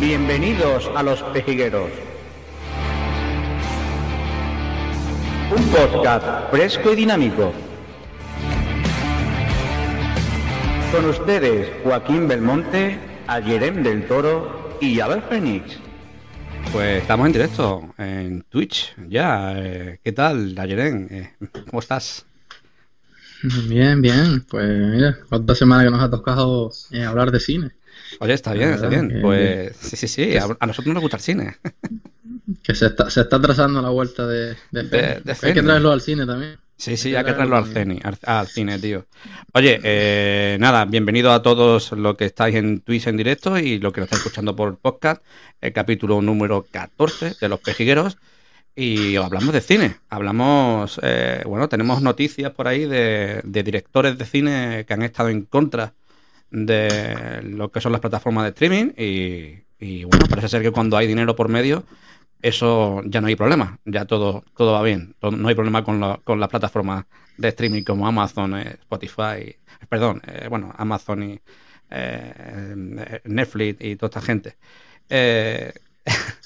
Bienvenidos a Los Pejigueros. Un podcast fresco y dinámico. Con ustedes Joaquín Belmonte, Ayerem del Toro y Abel Fénix. Pues estamos en directo en Twitch ya. Eh, ¿Qué tal, Ayerem? Eh, ¿Cómo estás? Bien, bien. Pues mira, otra semana que nos ha tocado eh, hablar de cine. Oye, está bien, está bien. Pues sí, sí, sí. A, nosotros nos gusta el cine. Que se está, se está trazando la vuelta de, de, Hay que traerlo al cine también. Sí, sí, hay que traerlo al cine, al, cine, tío. Oye, eh, nada, bienvenido a todos los que estáis en Twitch en directo y los que lo estáis escuchando por podcast, el capítulo número 14 de Los Pejigueros. Y hablamos de cine, hablamos, eh, bueno, tenemos noticias por ahí de, de, directores de cine que han estado en contra de lo que son las plataformas de streaming y, bueno, parece ser que cuando hay dinero por medio eso ya no hay problema, ya todo, todo va bien, no hay problema con, con las plataformas de streaming como Amazon, eh, Spotify, perdón, eh, bueno, Amazon y eh, Netflix y toda esta gente.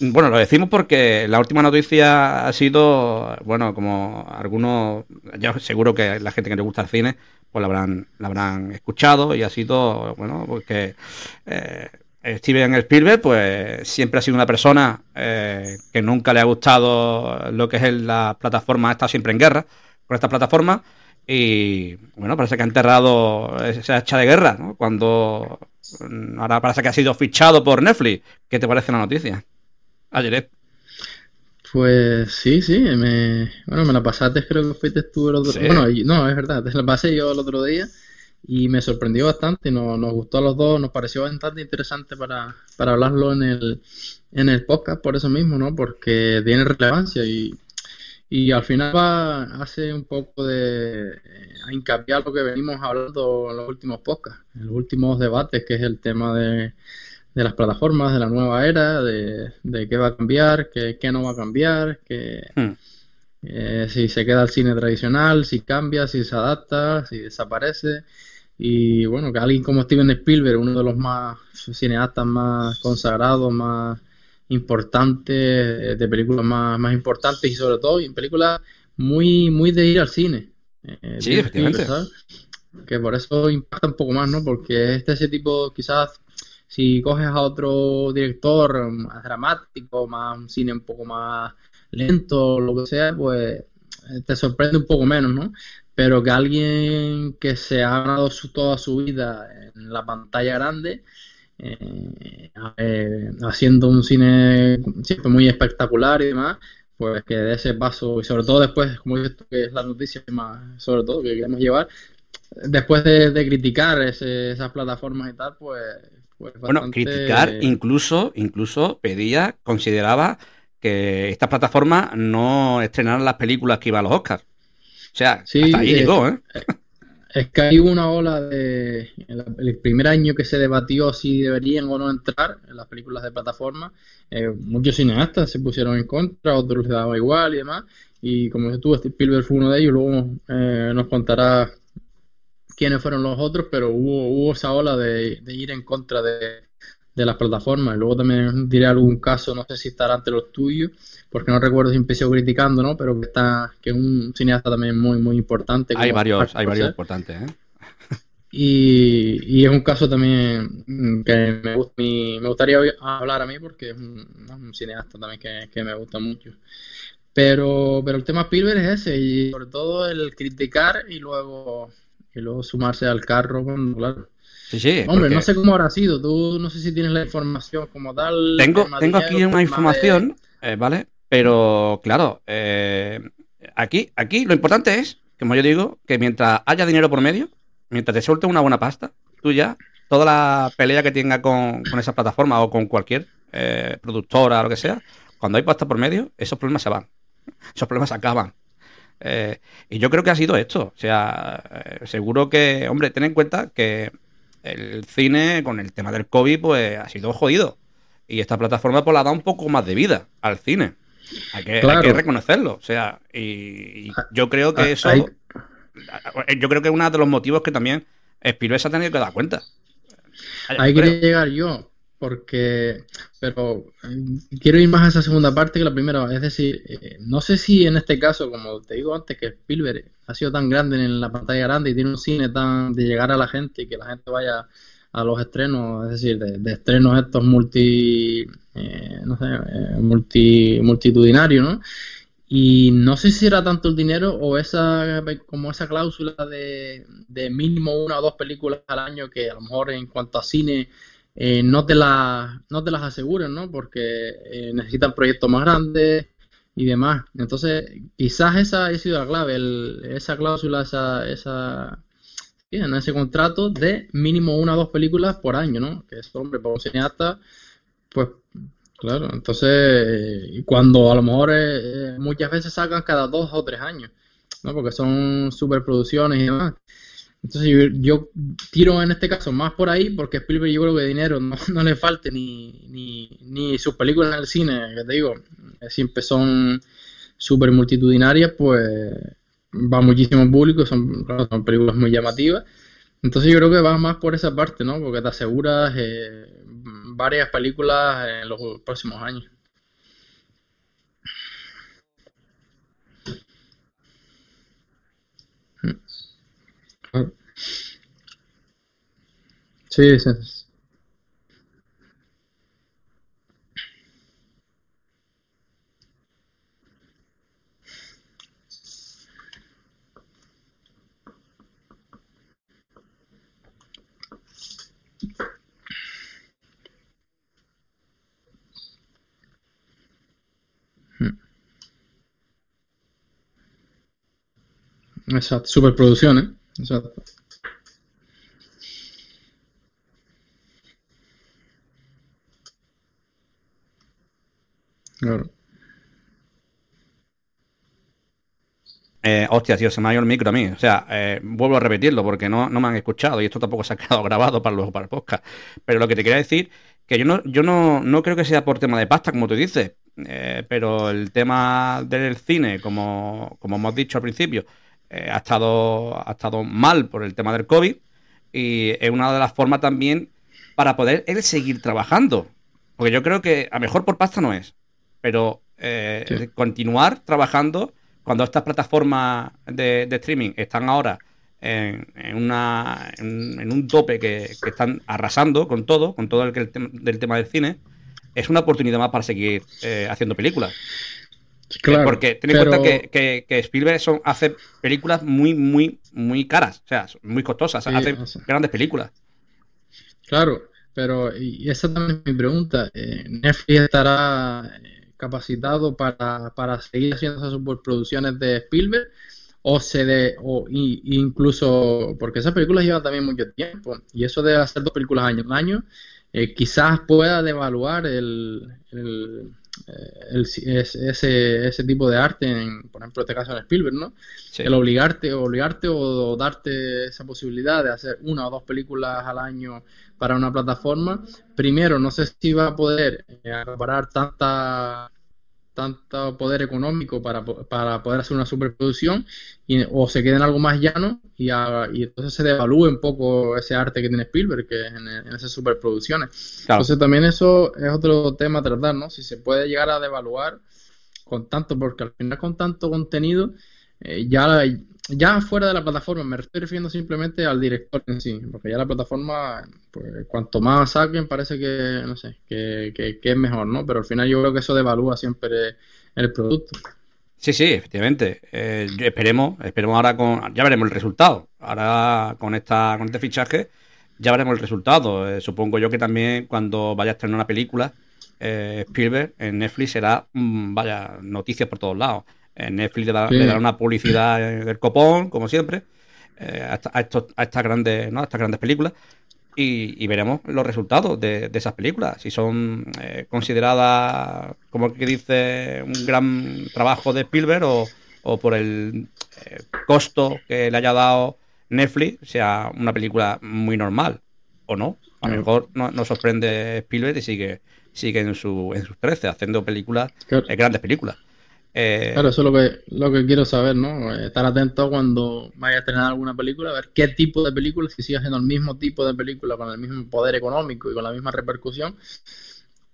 bueno, lo decimos porque la última noticia ha sido, bueno, como algunos, ya seguro que la gente que le gusta el cine, pues la habrán, la habrán escuchado y ha sido, bueno, porque eh, Steven Spielberg, pues siempre ha sido una persona eh, que nunca le ha gustado lo que es la plataforma, ha estado siempre en guerra con esta plataforma y bueno, parece que ha enterrado esa hacha de guerra, ¿no? Cuando mm, ahora parece que ha sido fichado por Netflix. ¿Qué te parece la noticia? Ayer. Pues sí, sí, me, bueno, me la pasaste, creo que fuiste tú el otro día. Bueno, no, es verdad, te la pasé yo el otro día y me sorprendió bastante, nos, nos gustó a los dos, nos pareció bastante interesante para, para hablarlo en el, en el podcast por eso mismo, ¿no? Porque tiene relevancia y, y al final va, hace un poco de eh, hincapié lo que venimos hablando en los últimos podcasts, en los últimos debates, que es el tema de, de las plataformas, de la nueva era, de, de qué va a cambiar, qué, qué no va a cambiar, que... Hmm. Eh, si se queda el cine tradicional, si cambia, si se adapta, si desaparece. Y bueno, que alguien como Steven Spielberg, uno de los más cineastas más consagrados, más importantes, eh, de películas más, más importantes y sobre todo en películas muy, muy de ir al cine. Eh, sí, efectivamente. Que por eso impacta un poco más, ¿no? Porque este ese tipo, quizás, si coges a otro director más dramático, más un cine un poco más lento, lo que sea, pues te sorprende un poco menos, ¿no? pero que alguien que se ha ganado toda su vida en la pantalla grande, eh, haciendo un cine siempre muy espectacular y demás, pues que de ese paso, y sobre todo después, como dices que es la noticia más, sobre todo, que queremos llevar, después de, criticar esas plataformas y tal, pues... pues bueno, criticar incluso, incluso pedía, consideraba que estas plataformas no estrenaran las películas que iban a los Oscars. O sea, hasta ahí llegó, ¿eh? Es que hay una ola de. El primer año que se debatió si deberían o no entrar en las películas de plataforma, eh, muchos cineastas se pusieron en contra, otros les daba igual y demás. Y como tú, Spielberg fue uno de ellos, luego eh, nos contará quiénes fueron los otros, pero hubo, hubo esa ola de ir en contra de, de las plataformas. Luego también diré algún caso, no sé si estará ante los tuyos, porque no recuerdo si empecé criticando, ¿no? Pero que está, que es un cineasta también muy, muy importante. Hay varios, hay varios importantes, ¿eh? Y, y, es un caso también que me, me gustaría hablar a mí porque es un, cineasta también que, que, me gusta mucho. Pero, pero el tema Spielberg es ese, y sobre todo el criticar y luego, y luego sumarse al carro, claro. Hombre, no sé cómo habrá sido. Tú no sé si tienes la información como tal. Tengo, tengo aquí una información, eh, ¿vale? Pero claro, eh, aquí, aquí lo importante es, como yo digo, que mientras haya dinero por medio, mientras te suelte una buena pasta, tú ya, toda la pelea que tenga con, esa plataforma o con cualquier eh, productora o lo que sea, cuando hay pasta por medio, esos problemas se van. Esos problemas se acaban. Y yo creo que ha sido esto. O sea, seguro que, hombre, ten en cuenta que el cine con el tema del COVID pues ha sido jodido. Y esta plataforma pues la da un poco más de vida al cine. Hay que, reconocerlo. O sea, y, yo creo que ah, eso... Yo creo que es uno de los motivos que también Spielberg se ha tenido que dar cuenta. Ahí quería llegar yo. Porque, pero eh, quiero ir más a esa segunda parte que la primera. Es decir, eh, no sé si en este caso, como te digo antes, que Spielberg ha sido tan grande en la pantalla grande y tiene un cine tan de llegar a la gente y que la gente vaya a los estrenos, es decir, de, estrenos estos multi, eh, no sé, multi, multitudinarios, ¿no? Y no sé si era tanto el dinero o esa como esa cláusula de, de mínimo una o dos películas al año que a lo mejor en cuanto a cine eh, no, te la, no te las aseguren, ¿no? Porque eh, necesitan proyectos más grandes y demás. Entonces, quizás esa ha sido la clave, esa cláusula, esa, esa, en ese contrato de mínimo una o dos películas por año, ¿no? Que es, hombre, para un cineasta, pues, claro. Entonces, cuando a lo mejor eh, muchas veces sacan cada dos o tres años, ¿no? Porque son superproducciones y demás. Entonces yo, tiro en este caso más por ahí porque Spielberg yo creo que dinero no, le falte ni, ni, sus películas en el cine, que te digo, siempre son súper multitudinarias, pues va muchísimo público, son, son películas muy llamativas. Entonces yo creo que va más por esa parte, ¿no? Porque te aseguras eh, varias películas en los próximos años. Sí. Hmm. Exacto, superproducciones. Exacto. Claro. Eh, hostia, tío, se me ha ido el micro a mí. O sea, eh, vuelvo a repetirlo porque no, no me han escuchado y esto tampoco se ha quedado grabado para luego para el podcast. Pero lo que te quería decir, que yo no, yo no, no creo que sea por tema de pasta, como tú dices, eh, pero el tema del cine, como, como hemos dicho al principio, eh, ha, estado, ha estado mal por el tema del COVID y es una de las formas también para poder él seguir trabajando. Porque yo creo que a mejor por pasta no es pero eh, continuar trabajando cuando estas plataformas de, streaming están ahora en, una, en, un tope que, están arrasando con todo, con todo el, del tema del cine, es una oportunidad más para seguir eh, haciendo películas. Claro, porque ten en cuenta que, Spielberg son, hace películas muy, muy, muy caras, o sea, muy costosas, hace grandes películas. Claro, pero y esa también es mi pregunta. Eh, Netflix estará capacitado para, para seguir haciendo esas superproducciones de Spielberg o se de, o incluso porque esas películas llevan también mucho tiempo y eso de hacer dos películas año en año eh, quizás pueda devaluar el, el, eh, ese, ese tipo de arte en, por ejemplo, este caso en Spielberg, ¿no? El obligarte, obligarte o, darte esa posibilidad de hacer una o dos películas al año para una plataforma. Primero, no sé si va a poder eh, acaparar tanta tanto poder económico para, para poder hacer una superproducción y, o se quede en algo más llano y, y, entonces se devalúe un poco ese arte que tiene Spielberg que en, en esas superproducciones. Entonces también eso es otro tema a tratar, ¿no? Si se puede llegar a devaluar con tanto, porque al final con tanto contenido eh, ya, ya fuera de la plataforma, me estoy refiriendo simplemente al director en sí, porque ya la plataforma, pues cuanto más saquen, parece que, no sé, que, es mejor, ¿no? Pero al final yo creo que eso devalúa siempre el producto. Sí, sí, efectivamente. Eh, esperemos, esperemos ahora con, ya veremos el resultado. Ahora con esta, con este fichaje, ya veremos el resultado. Eh, supongo yo que también cuando vaya a estrenar una película, eh, Spielberg en Netflix será, mm, vaya, noticias por todos lados. Netflix le, dará una publicidad del copón, como siempre, eh, a, estas grandes, ¿no? a estas grandes películas. Y, veremos los resultados de, esas películas. Si son eh, consideradas, como que dice, un gran trabajo de Spielberg o, por el eh, costo que le haya dado Netflix, sea una película muy normal o no. A lo mejor no, sorprende Spielberg y sigue, sigue en, su, en sus 13 haciendo películas, grandes películas. Eh, claro, eso es lo que, lo que quiero saber, ¿no? Estar atento cuando vaya a estrenar alguna película, a ver qué tipo de película, si sigue siendo el mismo tipo de película con el mismo poder económico y con la misma repercusión,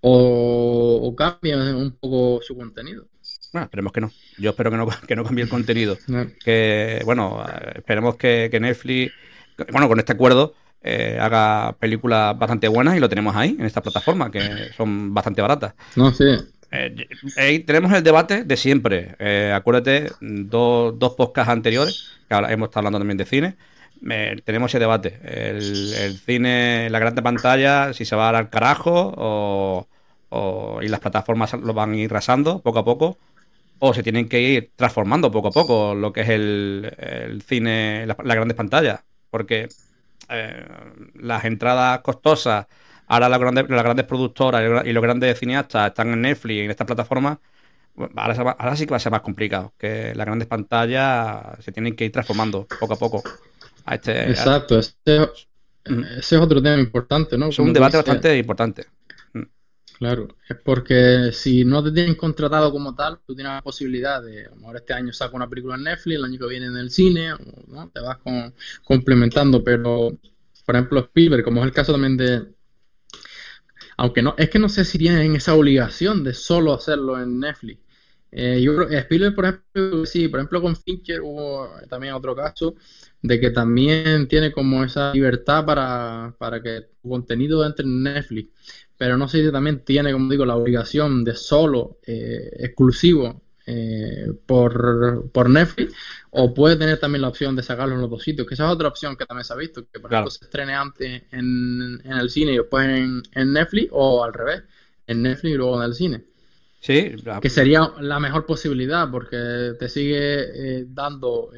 o, cambia un poco su contenido. Bueno, esperemos que no. Yo espero que no, que no cambie el contenido. Que, bueno, esperemos que, que Netflix, bueno, con este acuerdo, eh, haga películas bastante buenas y lo tenemos ahí, en esta plataforma, que son bastante baratas. No, sí. Eh, tenemos el debate de siempre. Eh, acuérdate, dos, dos podcasts anteriores, que ahora hemos estado hablando también de cine. tenemos ese debate. El, cine, la grande pantalla, si se va al carajo o, y las plataformas lo van a ir rasando poco a poco o se tienen que ir transformando poco a poco lo que es el, cine, las grandes pantallas. Porque eh, las entradas costosas, ahora las grandes, las grandes productoras y los grandes cineastas están en Netflix y en esta plataforma, ahora, sí que va a ser más complicado, que las grandes pantallas se tienen que ir transformando poco a poco. A este, Exacto, ese, es otro tema importante, ¿no? Es un debate bastante importante. Claro, es porque si no te tienen contratado como tal, tú tienes la posibilidad de, a lo mejor este año saco una película en Netflix, el año que viene en el cine, ¿no? te vas complementando, pero por ejemplo Spielberg, como es el caso también de, aunque no, es que no sé si tienen esa obligación de solo hacerlo en Netflix. Eh, yo creo, Spielberg, por ejemplo, sí, por ejemplo con Fincher hubo también otro caso de que también tiene como esa libertad para, para que tu contenido entre en Netflix pero no sé si también tiene, como digo, la obligación de solo eh, exclusivo eh, por, por, Netflix, o puede tener también la opción de sacarlo en los dos sitios, que esa es otra opción que también se ha visto, que por ejemplo se estrene antes en, el cine y después en, Netflix, o al revés, en Netflix y luego en el cine. Sí, que sería la mejor posibilidad porque te sigue eh, dando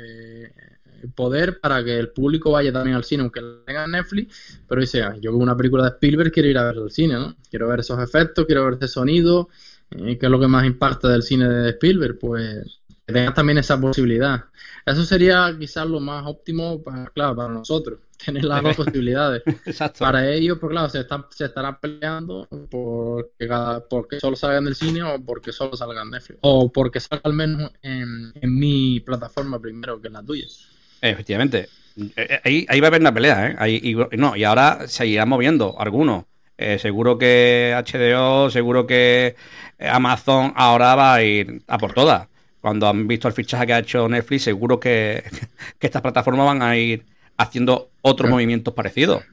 poder para que el público vaya también al cine, aunque tenga en Netflix, pero dice, ah, yo veo una película de Spielberg quiero ir a ver al cine, ¿no? Quiero ver esos efectos, quiero ver ese sonido, eh, que es lo que más impacta del cine de Spielberg, pues que tengas también esa posibilidad. Eso sería quizás lo más óptimo para, claro, para nosotros, tener las dos posibilidades. Para ellos, pues claro, se, están, se estarán peleando porque, cada, porque solo salgan del cine o porque solo salgan Netflix. O porque salga al menos en, en mi plataforma primero que en la tuya. Efectivamente. Eh, eh, ahí, ahí va a haber una pelea, ¿eh? Ahí, y, no, y ahora seguirán moviendo algunos. Eh, seguro que HDO, seguro que Amazon ahora va a ir a por todas. Cuando han visto el fichaje que ha hecho Netflix, seguro que, estas plataformas van a ir haciendo otros movimientos parecidos.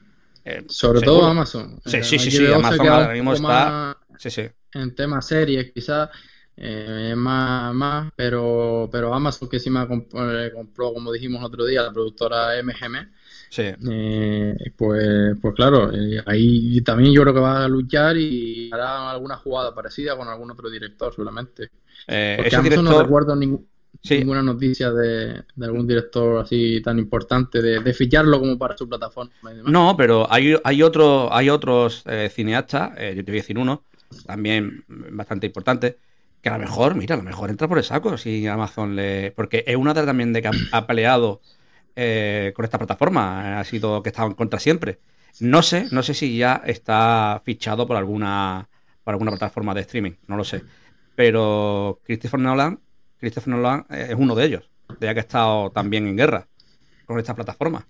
Sobre todo Amazon. Sí, sí, sí, sí, Amazon ahora mismo está. Sí, sí. En temas series, quizás eh, más, más, pero, pero Amazon que sí me eh, compró, como dijimos otro día, la productora MGM. Sí. Eh, pues, pues claro, eh, ahí también yo creo que va a luchar y hará alguna jugada parecida con algún otro director, seguramente. Porque Amazon no recuerdo ninguna noticia de, algún director así tan importante de, de, ficharlo como para su plataforma. No, pero hay, hay, otro, hay otros cineastas, yo te voy a decir uno, también bastante importante, que a lo mejor, mira, a lo mejor entra por el saco si Amazon le. Porque es una de también de que ha, peleado eh, con esta plataforma, ha sido que ha estado en contra siempre. No sé, no sé si ya está fichado por alguna, por alguna plataforma de streaming, no lo sé. Pero Christopher Nolan, Christopher Nolan es uno de ellos, ya que ha estado también en guerra con esta plataforma.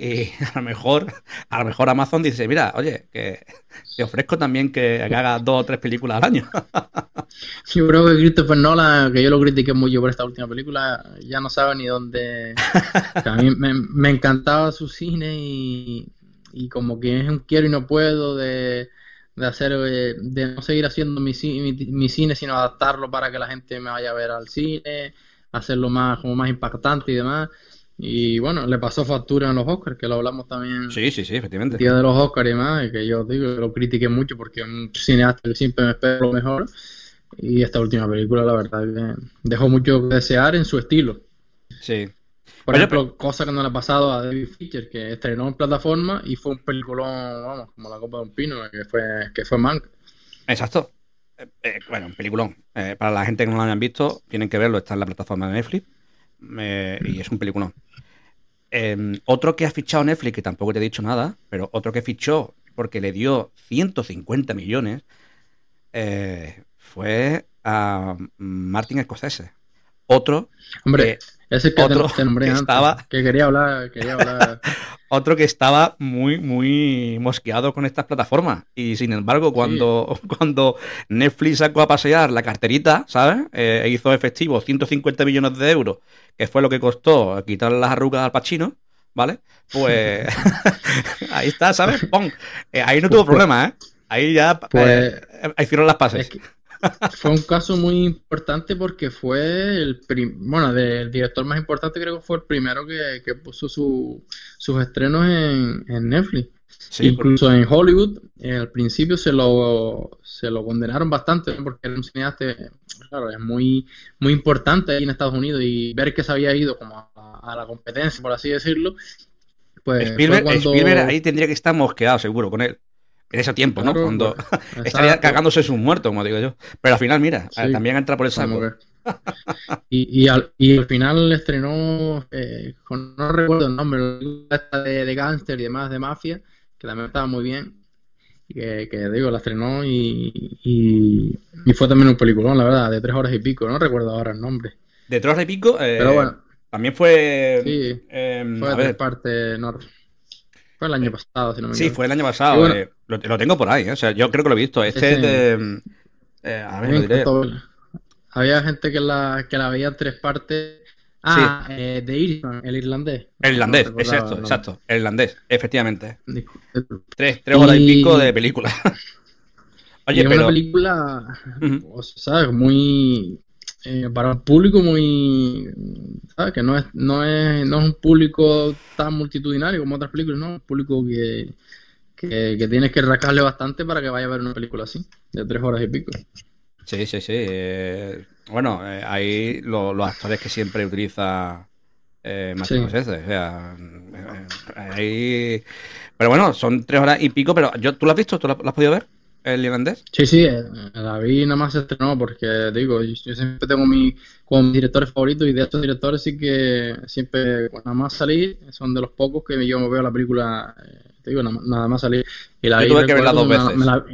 Y a lo mejor, a lo mejor Amazon dice, mira, oye, que te ofrezco también que haga dos o tres películas al año. Yo creo que Christopher Nolan, que yo lo critiqué mucho por esta última película, ya no sabe ni dónde. a mí me, encantaba su cine y, como que es un quiero y no puedo de, hacer, eh, de no seguir haciendo mi, mi, cine, sino adaptarlo para que la gente me vaya a ver al cine, hacerlo más, como más impactante y demás. Y bueno, le pasó factura en los Oscars, que lo hablamos también. Sí, sí, sí, efectivamente. Día de los Oscars y más, y que yo digo, lo critiqué mucho porque un cineasta que siempre me espero lo mejor. Y esta última película, la verdad, que dejó mucho que desear en su estilo. Sí. Por ejemplo, cosa que no le ha pasado a David Fincher, que estrenó en plataforma y fue un peliculón, vamos, como la copa de un pino, que fue, que fue Mank. Exacto. Eh, eh, bueno, un peliculón. Eh, para la gente que no lo hayan visto, tienen que verlo, está en la plataforma de Netflix. y es un peliculón. Em, otro que ha fichado Netflix, que tampoco te he dicho nada, pero otro que fichó porque le dio 150 millones, eh, fue a Martin Scorsese. Otro. Hombre, ese que otro te nombré que antes, estaba- que quería hablar, quería hablar. Otro que estaba muy, muy mosqueado con estas plataformas. Y sin embargo, cuando, cuando Netflix sacó a pasear la carterita, ¿sabes? Eh, e hizo efectivo 150 millones de euros, que fue lo que costó quitar las arrugas al Pachino, ¿vale? Pues ahí está, ¿sabes? ¡Pum! Eh, ahí no tuvo problema, ¿eh? Ahí ya Pues- eh, hicieron las pases. Es que fue un caso muy importante porque fue el prim- bueno, del director más importante creo que fue el primero que, que puso su- sus estrenos en, en Netflix. Sí, Incluso en Hollywood, eh, al principio se lo, se lo condenaron bastante porque era un cineasta, claro, es muy, muy importante ahí en Estados Unidos y ver que se había ido como a, a la competencia, por así decirlo, pues Spielberg, cuando... Spielberg ahí tendría que estar mosqueado, seguro, con él. En ese tiempo, ¿no? Cuando pues, estaría cagándose sus muertos, como digo yo. Pero al final, mira, Sí. también entra por el saco. Y, y, al, y al final estrenó, eh, con- no recuerdo el nombre, de, de gángster y demás, de mafia, que también estaba muy bien. Que, que, digo, la estrenó y, y, y fue también un peliculón, la verdad, de tres horas y pico, no recuerdo ahora el nombre. De Troll y Pico, eh, Pero bueno, también fue. sí, eh, fue de tres partes, no, fue el año pasado, si no me sí, equivoco. fue el año pasado. Y bueno. eh, lo, lo tengo por ahí, o sea, yo creo que lo he visto. Este Sí, es sí. de. eh, a ver, lo diré. Había gente que la, que la veía en tres partes. Ah, eh, de Irishman, el irlandés. El irlandés, No exacto, exacto. El irlandés, efectivamente. Tres, tres horas y Y- pico de película. Y Oye, es pero. una película, o sea, ¿sabes? Muy. Eh, para un público muy. ¿Sabes? Que no es, no, es, no es un público tan multitudinario como otras películas, ¿no? Un público que, que, que tienes que rascarle bastante para que vaya a ver una película así, de tres horas y pico. Sí, sí, sí. eh, bueno, eh, ahí lo- los actores que siempre utiliza eh, Martin Sí. O sea, eh, ahí... Pero bueno, son tres horas y pico, pero yo, ¿tú lo has visto? ¿Tú lo, lo has podido ver? ¿El irlandés? Sí, sí, eh, la vi nada más se estrenó porque, digo, yo, yo siempre tengo mi, como mis directores favoritos y de estos directores sí que siempre, pues, nada más salir, son de los pocos que yo me veo la película, eh, te digo, nada, nada más salir. Y la Yo vi, tuve que verla dos me la- veces. me la-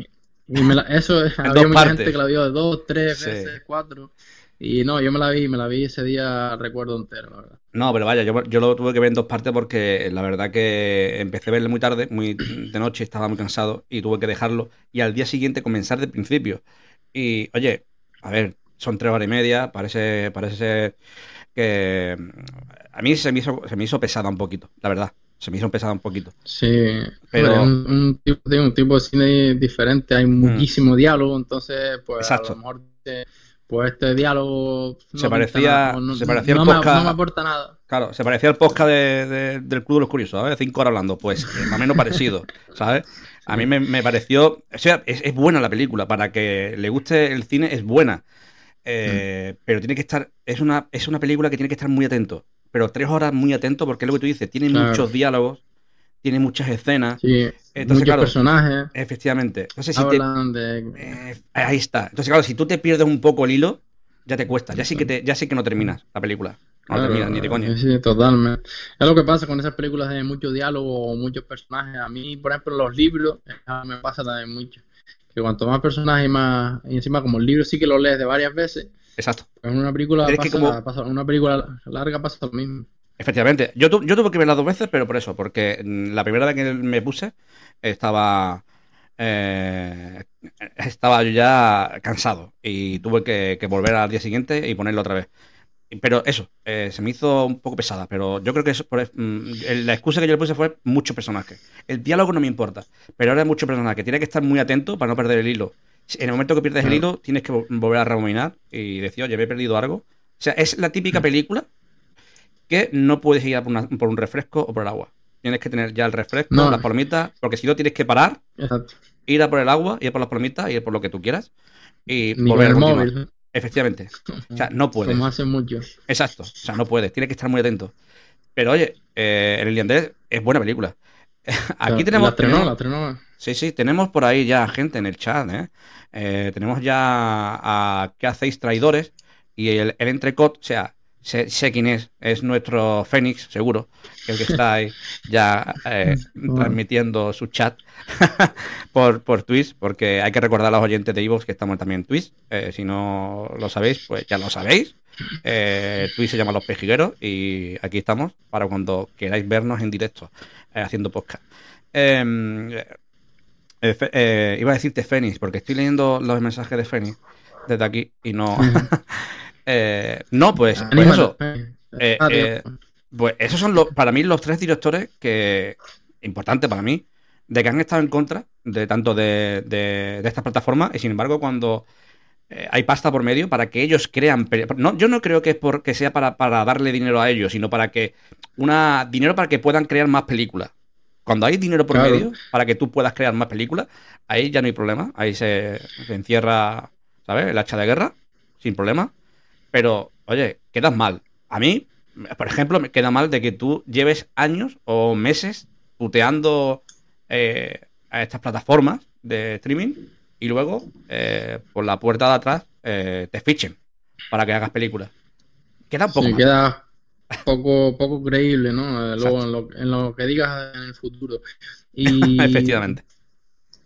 y me la- eso es, había mucha gente que la vio de dos, tres Sí. veces, cuatro. Y no, yo me la vi, me la vi ese día, recuerdo entero, la verdad. No, pero vaya, yo, yo lo tuve que ver en dos partes porque la verdad que empecé a verlo muy tarde, muy de noche, estaba muy cansado y tuve que dejarlo y al día siguiente comenzar de principio. Y oye, a ver, son tres horas y media, parece, parece ser que a mí se me hizo, se me hizo pesada un poquito, la verdad, se me hizo pesada un poquito. Sí, Pero- es un, un tipo, de- un tipo de cine diferente, hay muchísimo diálogo, entonces pues Exacto. a lo mejor te- pues este diálogo no Se parecía- no, se parecía al podcast- no me aporta nada. Claro, se parecía al podcast de- de- del Club de los Curiosos, ¿sabes? Cinco horas hablando, pues más o menos parecido, ¿sabes? A mí me, me pareció, o sea, es, es buena la película, para que le guste el cine es buena, Eh, Mm. pero tiene que estar, es una, es una película que tiene que estar muy atento, pero tres horas muy atento porque es lo que tú dices, tiene Claro. muchos diálogos, tiene muchas escenas, Sí, Entonces, muchos claro, personajes efectivamente. Entonces, si te, de... eh, ahí está. Entonces, claro, si tú te pierdes un poco el hilo, ya te cuesta, ya sí que, te, ya sí que no terminas la película. No Claro, terminas ni de coña. Sí, totalmente. Es lo que pasa con esas películas de mucho diálogo o muchos personajes. A mí, por ejemplo, los libros, me pasa también mucho. Que cuanto más personajes y más... Y encima, como el libro sí que lo lees de varias veces, Exacto. en una película Tienes que pasa, como- pasa- en una película larga pasa lo mismo. Efectivamente, yo, tu- yo tuve que verla dos veces, pero por eso, porque mm, la primera vez que me puse estaba eh, estaba yo ya cansado y tuve que, que volver al día siguiente y ponerlo otra vez. Pero eso, eh, se me hizo un poco pesada, pero yo creo que eso, por- mm, la excusa que yo le puse fue mucho personaje. El diálogo no me importa, pero ahora hay mucho personaje. Tienes que estar muy atento para no perder el hilo. En el momento que pierdes el hilo, tienes que vol- volver a rebobinar y decir, oye, me he perdido algo. O sea, es la típica película que no puedes ir a por, una- por un refresco o por el agua. Tienes que tener ya el refresco, No. las palomitas, porque si no tienes que parar, Exacto. ir a por el agua, ir a por las palomitas, ir por lo que tú quieras y Ni volver el móvil. Efectivamente. O sea, no puedes. Como hacen muchos. Exacto. O sea, no puedes. Tienes que estar muy atento. Pero oye, eh, El Irlandés es buena película. Aquí La- tenemos, La tenemos- la estrenó. Sí, sí, tenemos por ahí ya gente en el chat, ¿eh? Eh, tenemos ya a ¿Qué hacéis traidores? Y el, el entrecot, o sea, sé, quién es, es nuestro Fénix, seguro, el que está ahí ya eh, transmitiendo su chat por, por Twitch, porque hay que recordar a los oyentes de Evox que estamos también en Twitch. Eh, si no lo sabéis, pues ya lo sabéis. Eh, Twitch se llama Los Pejigueros y aquí estamos para cuando queráis vernos en directo haciendo podcast. Em, iba a decirte Fénix, porque estoy leyendo los mensajes de Fénix desde aquí y no. no, pues, pues eso. Pues esos son los, para mí los tres directores que, importante para mí, de que han estado en contra de tanto de, de, estas plataformas y sin embargo cuando eh, hay pasta por medio para que ellos crean... No, yo no creo que es porque sea para, para darle dinero a ellos, sino para que... una Dinero para que puedan crear más películas. Cuando hay dinero por medio para que tú puedas crear más películas, ahí ya no hay problema. Ahí se, se encierra, ¿sabes? El hacha de guerra, sin problema. Pero, oye, quedas mal. A mí, por ejemplo, me queda mal de que tú lleves años o meses puteando eh, a estas plataformas de streaming y luego eh, por la puerta de atrás eh, te fichen para que hagas películas. Queda poco. queda poco, poco creíble, ¿no? Luego en lo, que digas en el futuro. Y... Efectivamente.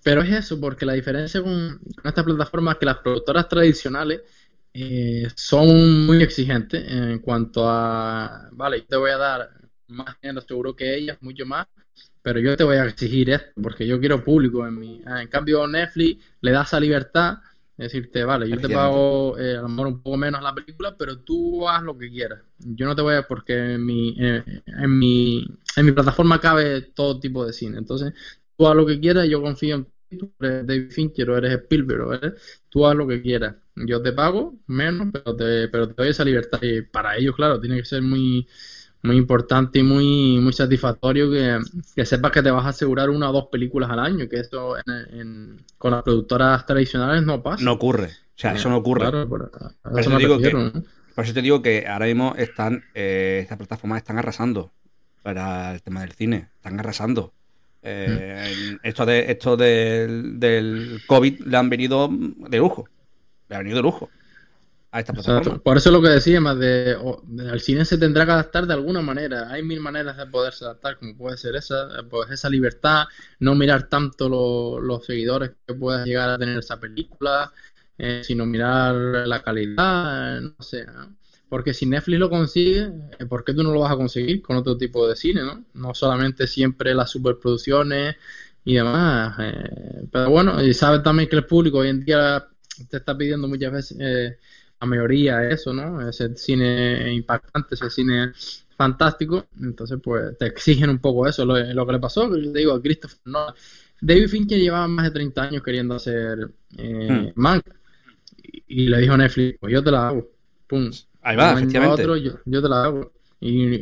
Pero es eso, porque la diferencia con, con estas plataformas es que las productoras tradicionales eh, son muy exigentes en cuanto a, vale, yo te voy a dar más dinero seguro que ellas, mucho más, pero yo te voy a exigir esto, porque yo quiero público en mi... En cambio, Netflix le da esa libertad, es decirte, vale, yo te pago eh, a lo mejor un poco menos la película, pero tú haz lo que quieras. Yo no te voy a, porque en mi, eh, en mi, en mi plataforma cabe todo tipo de cine, entonces tú haz lo que quieras, yo confío en tú eres David Fincher o eres Spielberg, tú haz lo que quieras. Yo te pago menos, pero te, pero te doy esa libertad. Y para ellos, claro, tiene que ser muy, muy importante y muy, muy satisfactorio que, sepas que te vas a asegurar una o dos películas al año, que esto con las productoras tradicionales no pasa. No ocurre. O sea, eso no ocurre. por, eso te digo que, ahora mismo están, eh, estas plataformas están arrasando para el tema del cine. Están arrasando. Eh, esto de, esto del COVID le han venido de lujo. Le ha venido de lujo. A esta plataforma. Por eso lo que decía, más de, el cine se tendrá que adaptar de alguna manera. Hay mil maneras de poderse adaptar, como puede ser esa, pues esa libertad, no mirar tanto los seguidores que pueda llegar a tener esa película, eh, sino mirar la calidad, no sé. Porque si Netflix lo consigue, eh, ¿por qué tú no lo vas a conseguir con otro tipo de cine, no? No solamente siempre las superproducciones y demás. Eh, pero bueno, y sabes también que el público hoy en día te está pidiendo muchas veces, eh, la mayoría eso, ¿no? Ese cine impactante, ese cine fantástico. Entonces, pues te exigen un poco eso. Lo, que le pasó, yo te digo, a Christopher Nolan. David Fincher llevaba más de 30 años queriendo hacer eh, hmm. Y, le dijo a Netflix, pues yo te la hago. Pum. Ahí va, efectivamente. yo, te la hago. Y,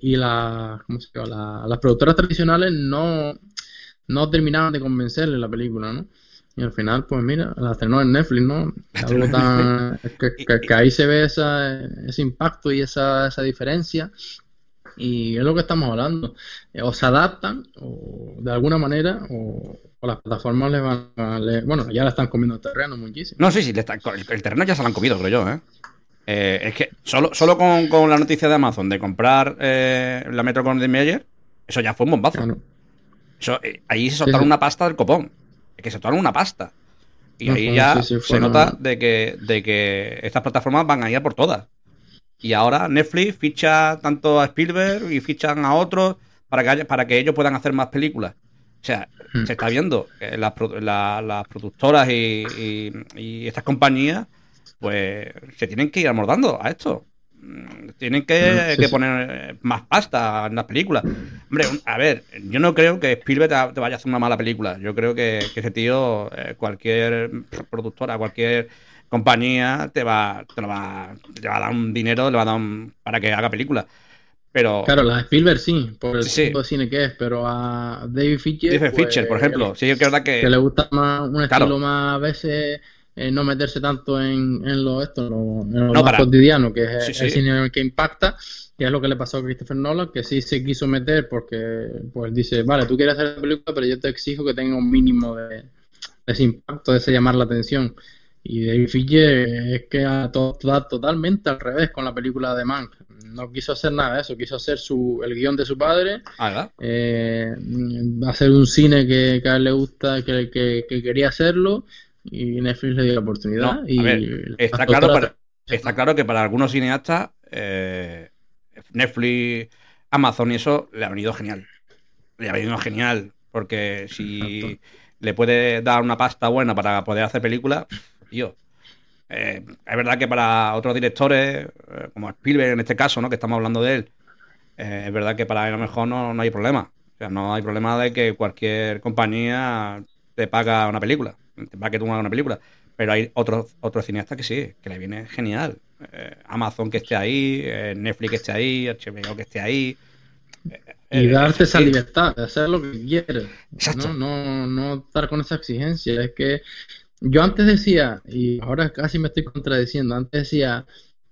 y la, ¿cómo se llama? las productoras tradicionales no, no terminaban de convencerle la película, ¿no? Y al final, pues mira, la estrenó en Netflix, ¿no? Algo tan, que, ahí se ve esa, ese impacto y esa, esa diferencia. Y es lo que estamos hablando. O se adaptan, o de alguna manera, o, las plataformas les van a... bueno, ya le están comiendo el terreno muchísimo. No, sí, sí, el, terreno ya se lo han comido, creo yo, ¿eh? Eh, es que solo, solo con, la noticia de Amazon de comprar eh, la Metro con de Meyer, eso ya fue un bombazo. Eh, ahí se soltaron una pasta del copón. Que se soltaron una pasta. Y ahí ya se nota de que, de que estas plataformas van a ir por todas. Y ahora Netflix ficha tanto a Spielberg y fichan a otros para que, para que ellos puedan hacer más películas. O sea, hmm. se está viendo que las, productoras y, estas compañías pues se tienen que ir amordando a esto. Mm, tienen que, mm, poner más pasta en las películas. Hombre, a ver, yo no creo que Spielberg te, vaya a hacer una mala película. Yo creo que, ese tío, eh, cualquier productora, cualquier compañía, te va, te, va, te va a dar un dinero, le va a dar para que haga películas. Pero... Claro, la de Spielberg sí, por el tipo de cine que es, pero a David Fincher. David Fincher, por pues, ejemplo. Sí, es verdad que. Que le gusta más un estilo más a veces eh, no meterse tanto en, en lo, esto, en lo, más cotidiano, que es el cine que impacta, y es lo que le pasó a Christopher Nolan, que sí se quiso meter porque pues dice, vale, tú quieres hacer la película, pero yo te exijo que tenga un mínimo de, ese impacto, de ese llamar la atención. Y David Fincher es que todo, totalmente al revés con la película de Mank. No quiso hacer nada de eso, quiso hacer su, el guion de su padre, eh, hacer un cine que, a él le gusta, que, que, quería hacerlo, y Netflix le dio la oportunidad. y está, claro está claro que para algunos cineastas, eh, Netflix, Amazon y eso le ha venido genial. Le ha venido genial, porque si le puede dar una pasta buena para poder hacer películas, tío. Eh, es verdad que para otros directores, eh, como Spielberg en este caso, ¿no? que estamos hablando de él, eh, es verdad que para él a lo mejor no, no hay problema. O sea, no hay problema de que cualquier compañía te paga una película, te pague tú una película. Pero hay otros otros cineastas que sí, que le viene genial. Amazon que esté ahí, Netflix que esté ahí, HBO que esté ahí. Y darte esa libertad de hacer lo que quieres. ¿no? No, no estar con esa exigencia. Es que yo antes decía, y ahora casi me estoy contradiciendo, antes decía,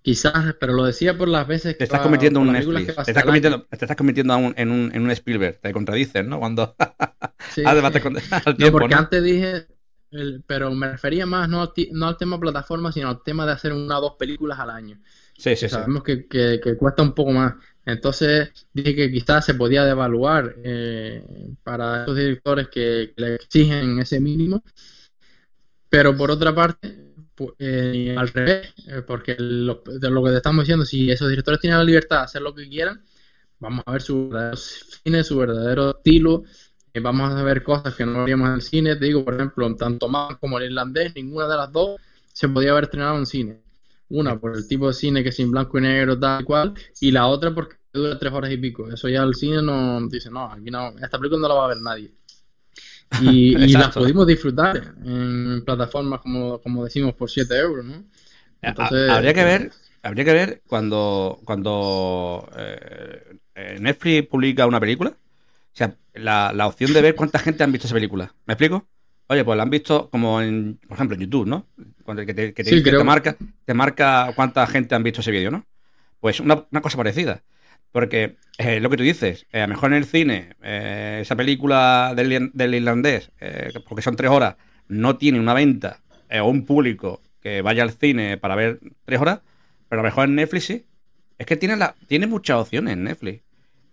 quizás, pero lo decía por las veces que... Te estás convirtiendo en un Netflix, te estás, convirtiendo, te estás convirtiendo en, un, en un Spielberg, te contradices, ¿no? Cuando... Sí, sí. porque antes dije, pero me refería más no al, no al tema plataforma, sino al tema de hacer una o dos películas al año. Sí, sí, Sabemos Que, que, que, cuesta un poco más. Entonces dije que quizás se podía devaluar eh, para esos directores que le exigen ese mínimo pero por otra parte, eh, al revés, eh, porque lo, de lo que te estamos diciendo, si esos directores tienen la libertad de hacer lo que quieran, vamos a ver su verdadero cine, su verdadero estilo, eh, vamos a ver cosas que no veríamos en el cine. Te digo, por ejemplo, tanto más como el irlandés, ninguna de las dos se podía haber estrenado en cine. Una por el tipo de cine que es sin blanco y negro, tal y cual, y la otra porque dura tres horas y pico. Eso ya el cine no dice, no, aquí no, esta película no la va a ver nadie. Y, las pudimos disfrutar en plataformas como, como decimos por 7 euros, ¿no? habría que ver, habría que ver cuando, cuando eh, eh, Netflix publica una película, o sea, la, la, opción de ver cuánta gente han visto esa película. ¿Me explico? Oye, pues la han visto como en, por ejemplo, en YouTube, ¿no? Cuando que te, que te, marca, te marca cuánta gente han visto ese vídeo, ¿no? Pues una, una cosa parecida. Porque eh, lo que tú dices, eh, a lo mejor en el cine, eh, esa película del, del irlandés, porque son tres horas, no tiene una venta o un público que vaya al cine para ver tres horas, pero a lo mejor en Netflix sí. Es que tiene, la, tiene muchas opciones en Netflix.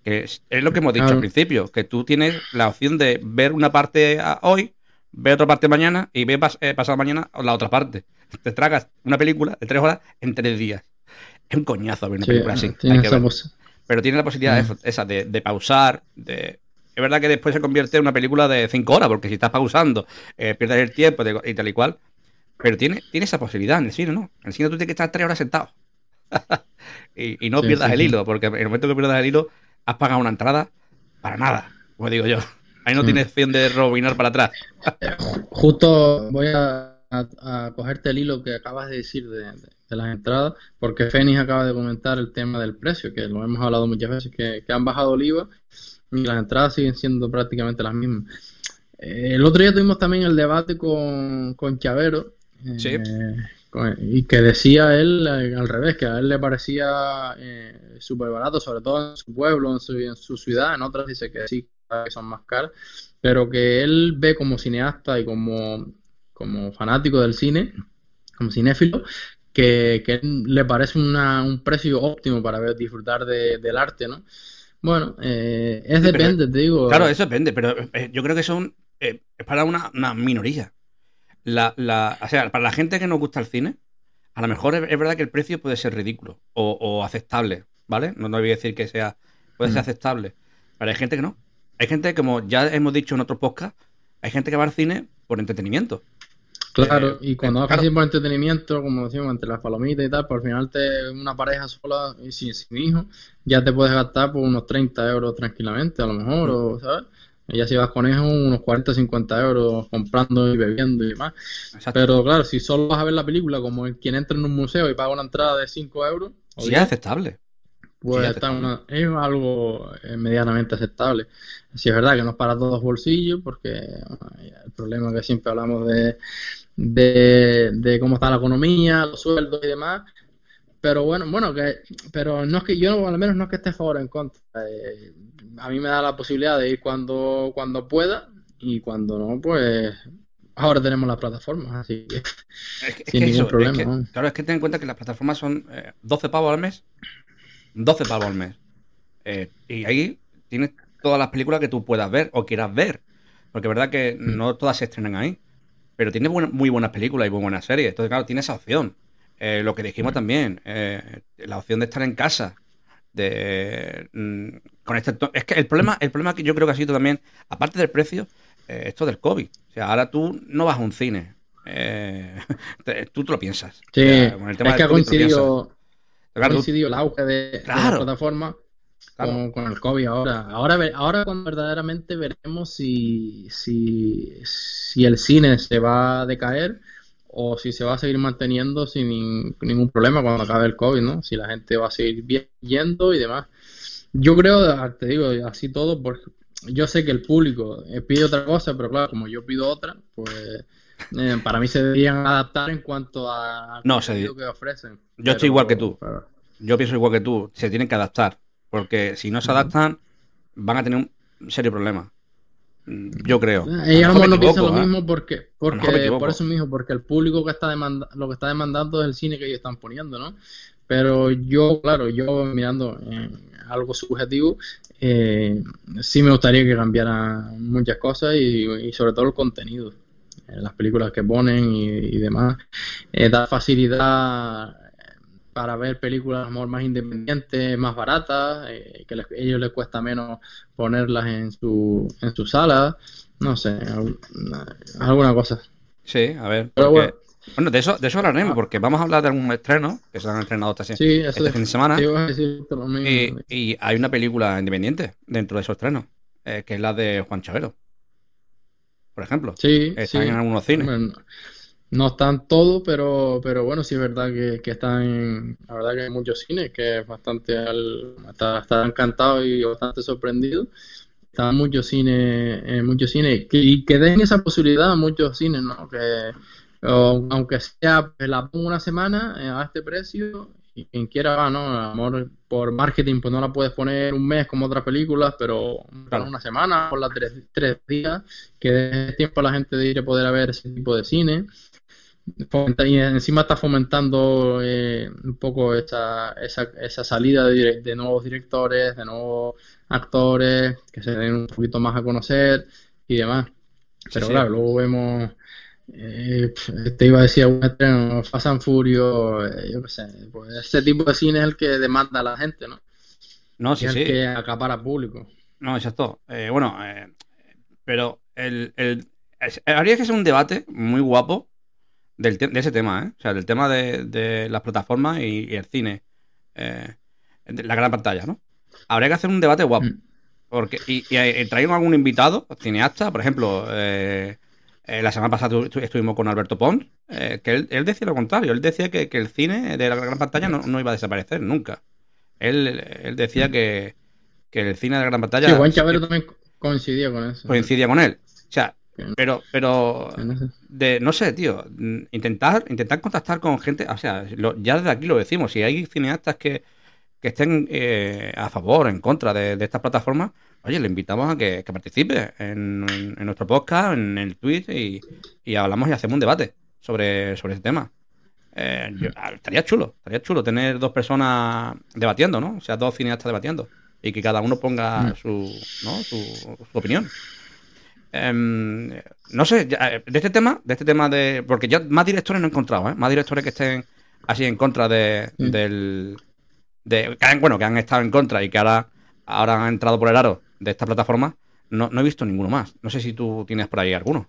Que es, lo que hemos dicho al principio, que tú tienes la opción de ver una parte hoy, ver otra parte mañana y ver pasado mañana la otra parte. Te tragas una película de tres horas en tres días. Es un coñazo ver una película así pero tiene la posibilidad mm. esa de, pausar, de... Es verdad que después se convierte en una película de cinco horas, porque si estás pausando, eh, pierdes el tiempo y tal y cual. Pero tiene, tiene esa posibilidad en el cine, ¿no? En el cine tú tienes que estar tres horas sentado. y, no pierdas el hilo, porque en el momento que pierdas el hilo, has pagado una entrada para nada, como digo yo. Ahí no mm. tienes opción de robinar para atrás. Eh, justo voy a, cogerte el hilo que acabas de decir de de las entradas, porque Fénix acaba de comentar el tema del precio, que lo hemos hablado muchas veces, que, han bajado el IVA y las entradas siguen siendo prácticamente las mismas. Eh, el otro día tuvimos también el debate con, con Chavero, eh, y que decía él eh, al revés, que a él le parecía súper barato, sobre todo en su pueblo, en su, en su ciudad, en otras dice que sí, que son más caras, pero que él ve como cineasta y como, como fanático del cine, como cinéfilo, que, le parece un precio óptimo para ver, disfrutar del arte, ¿no? Bueno, eh, es depende, te digo. Claro, eso depende, pero eh, yo creo que son eh, es para una, minoría. La, la, o sea, para la gente que no gusta el cine, a lo mejor es, verdad que el precio puede ser ridículo o, aceptable, ¿vale? No, no voy a decir que sea, puede ser aceptable, pero hay gente que no. Hay gente, como ya hemos dicho en otros podcasts, hay gente que va al cine por entretenimiento. Claro, y cuando haces por entretenimiento, como decimos, entre las palomitas y tal, por final te una pareja sola y sin, sin hijos, ya te puedes gastar por unos 30 euros tranquilamente, a lo mejor, o, ¿sabes? Y ya si vas con hijos, unos 40, 50 euros comprando y bebiendo y demás. Pero claro, si solo vas a ver la película como quien entra en un museo y paga una entrada de 5 euros. Sí, es aceptable. Pues es algo eh, medianamente aceptable. Si es verdad que no es para todos bolsillos, porque el problema que siempre hablamos de de, cómo está la economía, los sueldos y demás. Pero bueno, bueno, que, pero no es que yo al menos no es que esté a favor o en contra. Eh, a mí me da la posibilidad de ir cuando, cuando pueda y cuando no, pues ahora tenemos las plataformas, así que sin ningún problema. claro, es que ten en cuenta que las plataformas son 12 pavos al mes. 12 pavos al mes. y ahí tienes todas las películas que tú puedas ver o quieras ver. Porque es verdad que mm. no todas se estrenan ahí. Pero tiene muy buenas películas y muy buenas series. Entonces, claro, tiene esa opción. Eh, lo que dijimos también, eh, la opción de estar en casa. De, mm, con este, es que el problema, el problema que yo creo que ha sido también, aparte del precio, eh, esto del COVID. O sea, ahora tú no vas a un cine. tú te lo piensas. Sí, es que ha coincidido, el auge de, la plataforma con, el COVID ahora. Ahora, ahora cuando verdaderamente veremos si, si, si, el cine se va a decaer o si se va a seguir manteniendo sin ningún problema cuando acabe el COVID, ¿no? Si la gente va a seguir yendo y demás. Yo creo, te digo, así todo, porque yo sé que el público eh, pide otra cosa, pero claro, como yo pido otra, pues eh, para mí se deberían adaptar en cuanto a no, se... que ofrecen. Yo estoy igual que tú. Yo pienso igual que tú. Se tienen que adaptar. Porque si no se adaptan, van a tener un serio problema. Mm, yo creo. Ella a lo no piensa lo ¿eh? mismo porque, porque por eso mismo, porque el público que está demanda, lo que está demandando es el cine que ellos están poniendo, ¿no? Pero yo, claro, yo mirando algo subjetivo, eh, sí me gustaría que cambiaran muchas cosas y, sobre todo el contenido, las películas que ponen y, demás. Eh, da facilidad para ver películas más independientes, más baratas, eh, que a ellos les cuesta menos ponerlas en su, en su sala, no sé, alguna cosa. Sí, a ver. bueno. de eso, de eso hablaremos, porque vamos a hablar de algún estreno que se han estrenado este, este fin de semana. y, y, hay una película independiente dentro de esos estrenos, eh, que es la de Juan Chavero. Por ejemplo. Sí, Están en algunos cines. No están todos, pero, pero bueno, sí es verdad que, que están, la verdad que hay muchos cines, que es bastante, al, está, encantado y bastante sorprendido. Están muchos cines, eh, muchos cines, y que den esa posibilidad a muchos cines, ¿no? Que aunque sea, pues, la pongo una semana eh, a este precio, y quien quiera va, ¿no? Amor, por marketing, pues no la puedes poner un mes como otras películas, pero una semana, por las tres, tres días, que dé tiempo a la gente de ir a poder ver ese tipo de cine y encima está fomentando eh, un poco esa, esa, esa salida de, nuevos directores, de nuevos actores, que se den un poquito más a conocer y demás. Pero claro, luego vemos, eh, te iba a decir algún estreno, Fast and Furious, eh, yo qué sé, pues ese tipo de cine es el que demanda a la gente, ¿no? No, sí, es el que acapara público. No, exacto. bueno, pero el, el, habría que ser un debate muy guapo de ese tema, ¿eh? O sea, del tema de, las plataformas y, el cine. Eh, la gran pantalla, ¿no? Habría que hacer un debate guapo. Mm. Porque, y, y, algún invitado, cineasta, por ejemplo, eh, eh, la semana pasada estuvimos con Alberto Pons, que él, decía lo contrario, él decía que, el cine de la gran pantalla no, iba a desaparecer nunca. Él, decía que, el cine de la gran pantalla... Sí, Juan Chavero también coincidía con eso. Coincidía con él. O sea, pero, pero, de, no sé, tío, intentar, intentar contactar con gente, o sea, ya desde aquí lo decimos, si hay cineastas que, estén eh, a favor, en contra de, estas plataformas, oye, le invitamos a que, participe en, nuestro podcast, en el tweet y, hablamos y hacemos un debate sobre, sobre ese tema. Eh, ah, estaría chulo, estaría chulo tener dos personas debatiendo, ¿no? O sea, dos cineastas debatiendo y que cada uno ponga mm. su, ¿no? su opinión. Em, no sé, eh, de este tema, de este tema de. Porque yo más directores no he encontrado, ¿eh? Más directores que estén así en contra de, mm. del. De, que han, bueno, que han estado en contra y que ahora, ahora han entrado por el aro de esta plataforma. No, no he visto ninguno más. No sé si tú tienes por ahí alguno.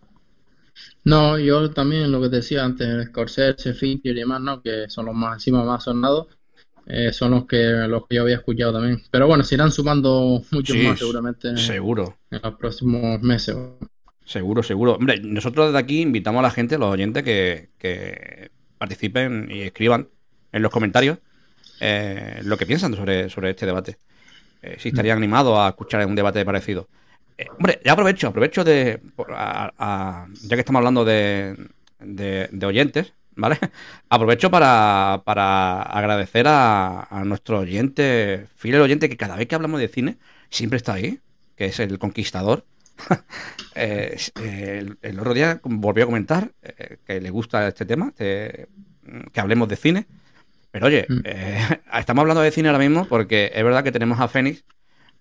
No, yo también lo que decía antes, Scorsese, Fincher y demás, ¿no? Que son los más encima más sonados. Eh, son los que los que yo había escuchado también. Pero bueno, se irán sumando muchos más seguramente. Seguro. En los próximos meses. Seguro, seguro. Hombre, nosotros desde aquí invitamos a la gente, a los oyentes, que, participen y escriban en los comentarios eh, lo que piensan sobre, sobre este debate. Eh, si estarían animados a escuchar un debate parecido. hombre, ya aprovecho, aprovecho de. ya que estamos hablando de, de oyentes, ¿vale? Aprovecho para, agradecer a, nuestro oyente, fiel oyente, que cada vez que hablamos de cine siempre está ahí, que es el conquistador. Eh, el, otro día volvió a comentar eh, que le gusta este tema, que hablemos de cine. Pero oye, mm. estamos hablando de cine ahora mismo porque es verdad que tenemos a Fénix,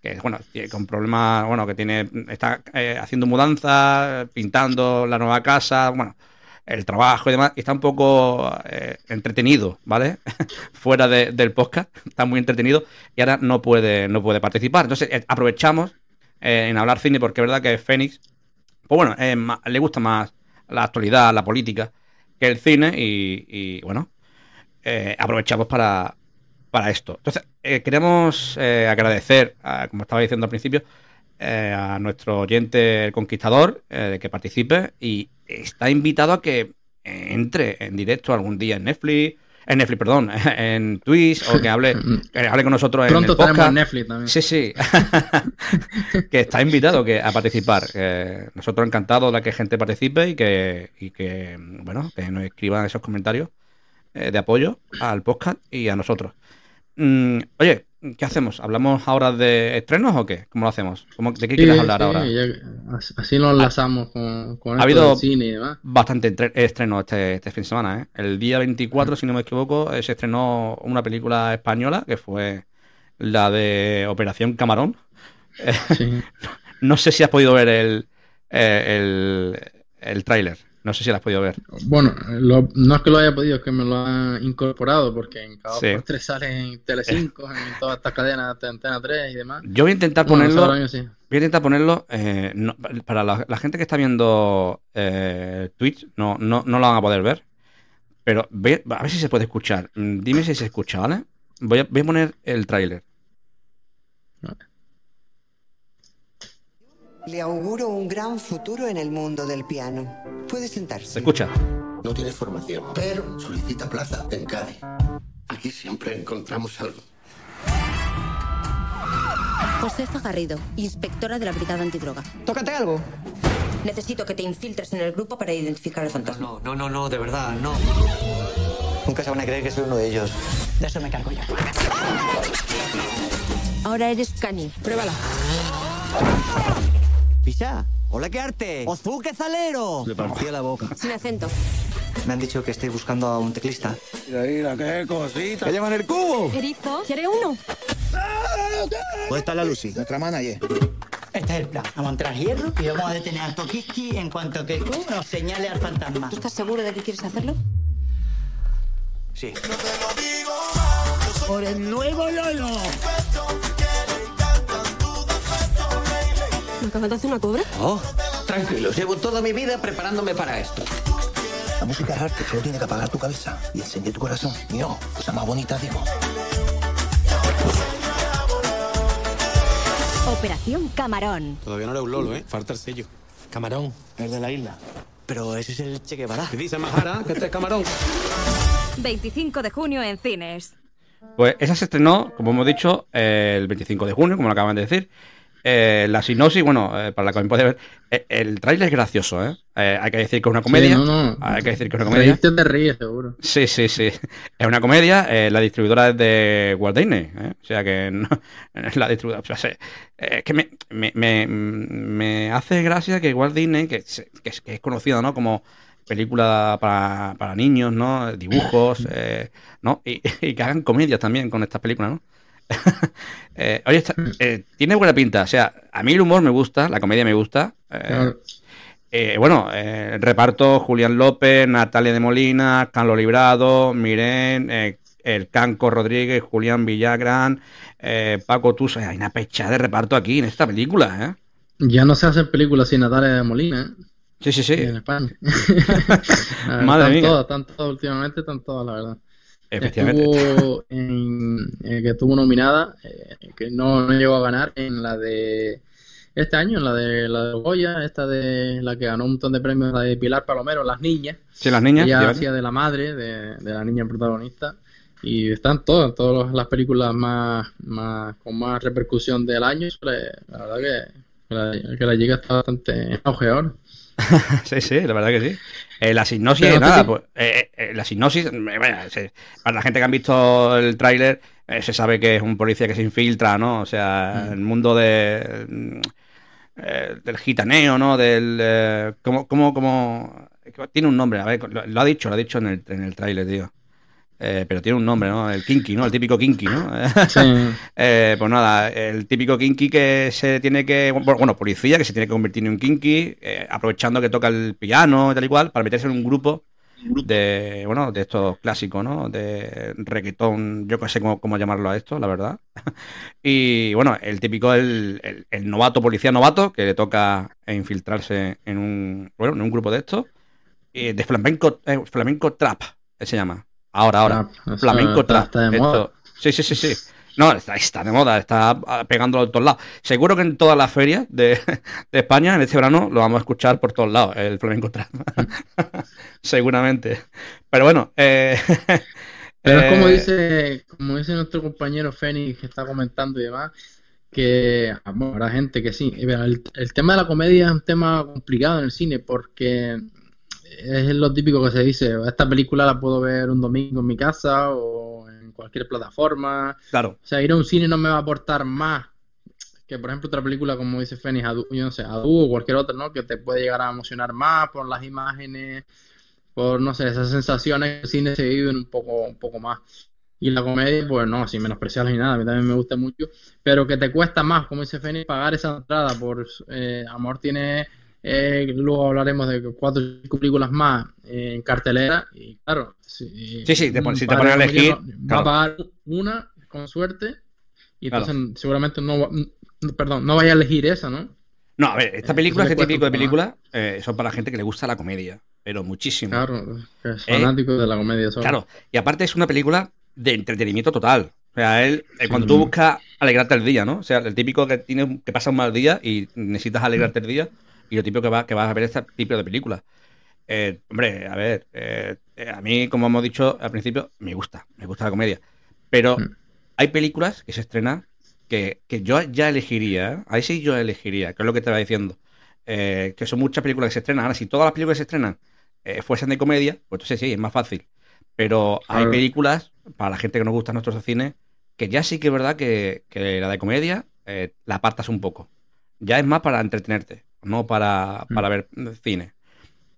que bueno, con problemas, bueno, que tiene, está haciendo mudanza, pintando la nueva casa, bueno, el trabajo y demás, y está un poco eh, entretenido, ¿vale? Fuera del podcast, está muy entretenido y ahora no puede, no puede participar. Entonces eh, aprovechamos eh, en hablar cine porque es verdad que Fénix, pues bueno, le gusta más la actualidad, la política, que el cine y, bueno, aprovechamos para, para esto. Entonces, queremos agradecer, como estaba diciendo al principio, a nuestro oyente el conquistador de que participe y está invitado a que entre en directo algún día en Netflix, en Netflix, perdón, en Twitch o que hable, hable con nosotros en el podcast. Netflix también. Sí, sí. que está invitado que, a participar. nosotros encantados de que gente participe y que, y que bueno, que nos escriban esos comentarios eh, de apoyo al podcast y a nosotros. Mm, oye, ¿qué hacemos? ¿Hablamos ahora de estrenos o qué? ¿Cómo lo hacemos? ¿De qué quieres hablar ahora? así nos enlazamos con, con ha habido cine y demás. Bastante estreno este, este, fin de semana. ¿eh? El día 24, si no me equivoco, eh, se estrenó una película española que fue la de Operación Camarón. no sé si has podido ver el, eh, el, el tráiler. No sé si la has podido ver. Bueno, no es que lo haya podido, es que me lo han incorporado, porque en cada por tres sale en Telecinco, en todas estas cadenas de Antena 3 y demás. Yo voy a intentar ponerlo. Voy a intentar ponerlo. Eh, para la, gente que está viendo eh, Twitch, no, no, no lo van a poder ver. Pero a ver si se puede escuchar. Mm, dime si se escucha, ¿vale? Voy a, voy a poner el tráiler. Vale. Le auguro un gran futuro en el mundo del piano. Puede sentarse. Se escucha. No tiene formación, pero solicita plaza en Cádiz. Aquí siempre encontramos algo. Josefa Garrido, inspectora de la Brigada Antidroga. Tócate algo. Necesito que te infiltres en el grupo para identificar al fantasma. No, no, no, no, de verdad, no. Nunca se van a creer que soy uno de ellos. De eso me cargo yo. Ahora eres Cani. Pruébala. Pisa. Hola, ¿qué arte? ¡Ozuque Zalero! Le partía la boca. Sin acento. Me han dicho que estáis buscando a un teclista. Mira, mira, qué cosita. ¿Qué llaman el cubo? Erizo, ¿quiere uno? ¿Dónde está la Lucy? Nuestra manager. Este es el plan. Vamos a entrar hierro y vamos a detener a Tokiski en cuanto que Q nos señale al fantasma. ¿Tú estás seguro de que quieres hacerlo? Sí. Por el nuevo Lolo. ¿Me acabas de hacer una cobra? Oh, tranquilo. Llevo toda mi vida preparándome para esto. La música es arte, solo tiene que apagar tu cabeza y encender tu corazón. Yo, cosa más bonita, digo. Operación Camarón. Todavía no era un lolo, ¿eh? Falta el sello. Camarón, el de la isla. Pero ese es el Che Guevara. ¿Qué dice Majara? Que este es Camarón. 25 de junio en cines. Pues esa se estrenó, como hemos dicho, el 25 de junio, como lo acaban de decir. Eh, la sinopsis, bueno, eh, para la que me puede ver, eh, el trailer es gracioso, ¿eh? Hay que decir que es una comedia. Hay que decir que es una comedia. Te ríes, seguro. Sí, sí, sí. Es una comedia. la distribuidora es de Walt Disney. O sea que no, es la distribuidora. O sea, es que me, me, me, hace gracia que Walt Disney, que, que, es, que es conocido, ¿no? Como película para, para niños, ¿no? Dibujos, ¿no? Y, y, que hagan comedias también con estas películas, ¿no? Eh, oye, eh, tiene buena pinta. O sea, a mí el humor me gusta, la comedia me gusta. Eh, bueno, reparto Julián López, Natalia de Molina, Carlos Librado, Miren, el Canco Rodríguez, Julián Villagrán, Paco Tusa. Hay una pecha de reparto aquí en esta película, Ya no se hacen películas sin Natalia de Molina. Sí, sí, sí. En España. Madre mía. Todas, están todas, últimamente están todas, la verdad. Efectivamente. Estuvo en, eh, que estuvo nominada, eh, que no, llegó a ganar en la de este año, en la de la de Goya, esta de la que ganó un montón de premios, la de Pilar Palomero, Las Niñas. Sí, Las Niñas. Ella hacía de la madre, de, la niña protagonista. Y están todas, todas las películas más, más con más repercusión del año. La verdad que, la, que la chica está bastante en auge ahora. sí, sí, la verdad que sí. Eh, la sinopsis, nada, pues, eh, eh, la sinopsis, para la gente que han visto el tráiler, se sabe que es un policía que se infiltra, ¿no? O sea, mm. el mundo de eh, del gitaneo, ¿no? Del. Eh, como, como, como. Tiene un nombre, a ver, lo, lo ha dicho, lo ha dicho en el, en el tráiler, tío. Eh, pero tiene un nombre, ¿no? El kinky, ¿no? El típico kinky, ¿no? Sí. Eh, pues nada, el típico kinky que se tiene que. Bueno, policía que se tiene que convertir en un kinky, eh, aprovechando que toca el piano y tal y cual, para meterse en un grupo de. Bueno, de estos clásicos, ¿no? De reggaetón, yo no sé cómo, cómo llamarlo a esto, la verdad. y bueno, el típico, el, el, el novato, policía novato, que le toca infiltrarse en un. Bueno, en un grupo de estos. de flamenco, eh, flamenco trap, se llama. Ahora, ahora. Eso Flamenco está- está de Esto- moda. Sí, sí, sí, sí. No, está, está de moda, está ah, pegándolo en todos lados. Seguro que en todas las ferias de, de España en este verano lo vamos a escuchar por todos lados, el flamenco trap. Seguramente. Pero bueno, eh, Pero es como eh, dice, como dice nuestro compañero Fénix que está comentando y demás, que ah, bueno, habrá gente que sí. El, el tema de la comedia es un tema complicado en el cine porque es lo típico que se dice, esta película la puedo ver un domingo en mi casa o en cualquier plataforma. Claro, O sea, ir a un cine no me va a aportar más que, por ejemplo, otra película como dice Fénix, Adu, yo no sé, Adu o cualquier otra, ¿no? Que te puede llegar a emocionar más por las imágenes, por, no sé, esas sensaciones que el cine se viven un poco, un poco más. Y la comedia, pues no, sin menospreciarla ni nada, a mí también me gusta mucho, pero que te cuesta más, como dice Fénix, pagar esa entrada por eh, Amor tiene, eh, luego hablaremos de cuatro o cinco películas más eh, en cartelera, y claro, si, Sí, sí, te si te ponen a elegir, no- va claro. a pagar una con suerte, y Claro. entonces seguramente no, perdón, no vaya a elegir esa, ¿no? No, a ver, esta Eh, película, este típico de cuesta un película, eh, son para la gente que le gusta la comedia, pero muchísimo. Claro, que es Eh, fanático de la comedia solo. Claro, y aparte es una película de entretenimiento total. O sea, él, Sí. cuando tú buscas alegrarte el día, ¿no? O sea, el típico que tiene que pasa un mal día y necesitas alegrarte el día, y lo típico que, va, que vas a ver este tipo de películas. Eh, hombre, a ver, eh, eh, a mí, como hemos dicho al principio, me gusta, me gusta la comedia. Pero Mm. hay películas que se estrenan que, que yo ya elegiría, ahí sí yo elegiría, que es lo que te va diciendo. Eh, que son muchas películas que se estrenan. Ahora, si todas las películas que se estrenan fuesen de comedia, pues entonces sí, es más fácil. Pero hay Claro. películas, para la gente que nos gusta nuestros cine, que ya sí que es verdad que, que la de comedia la apartas un poco. Ya es más para entretenerte, no para, para ver cine.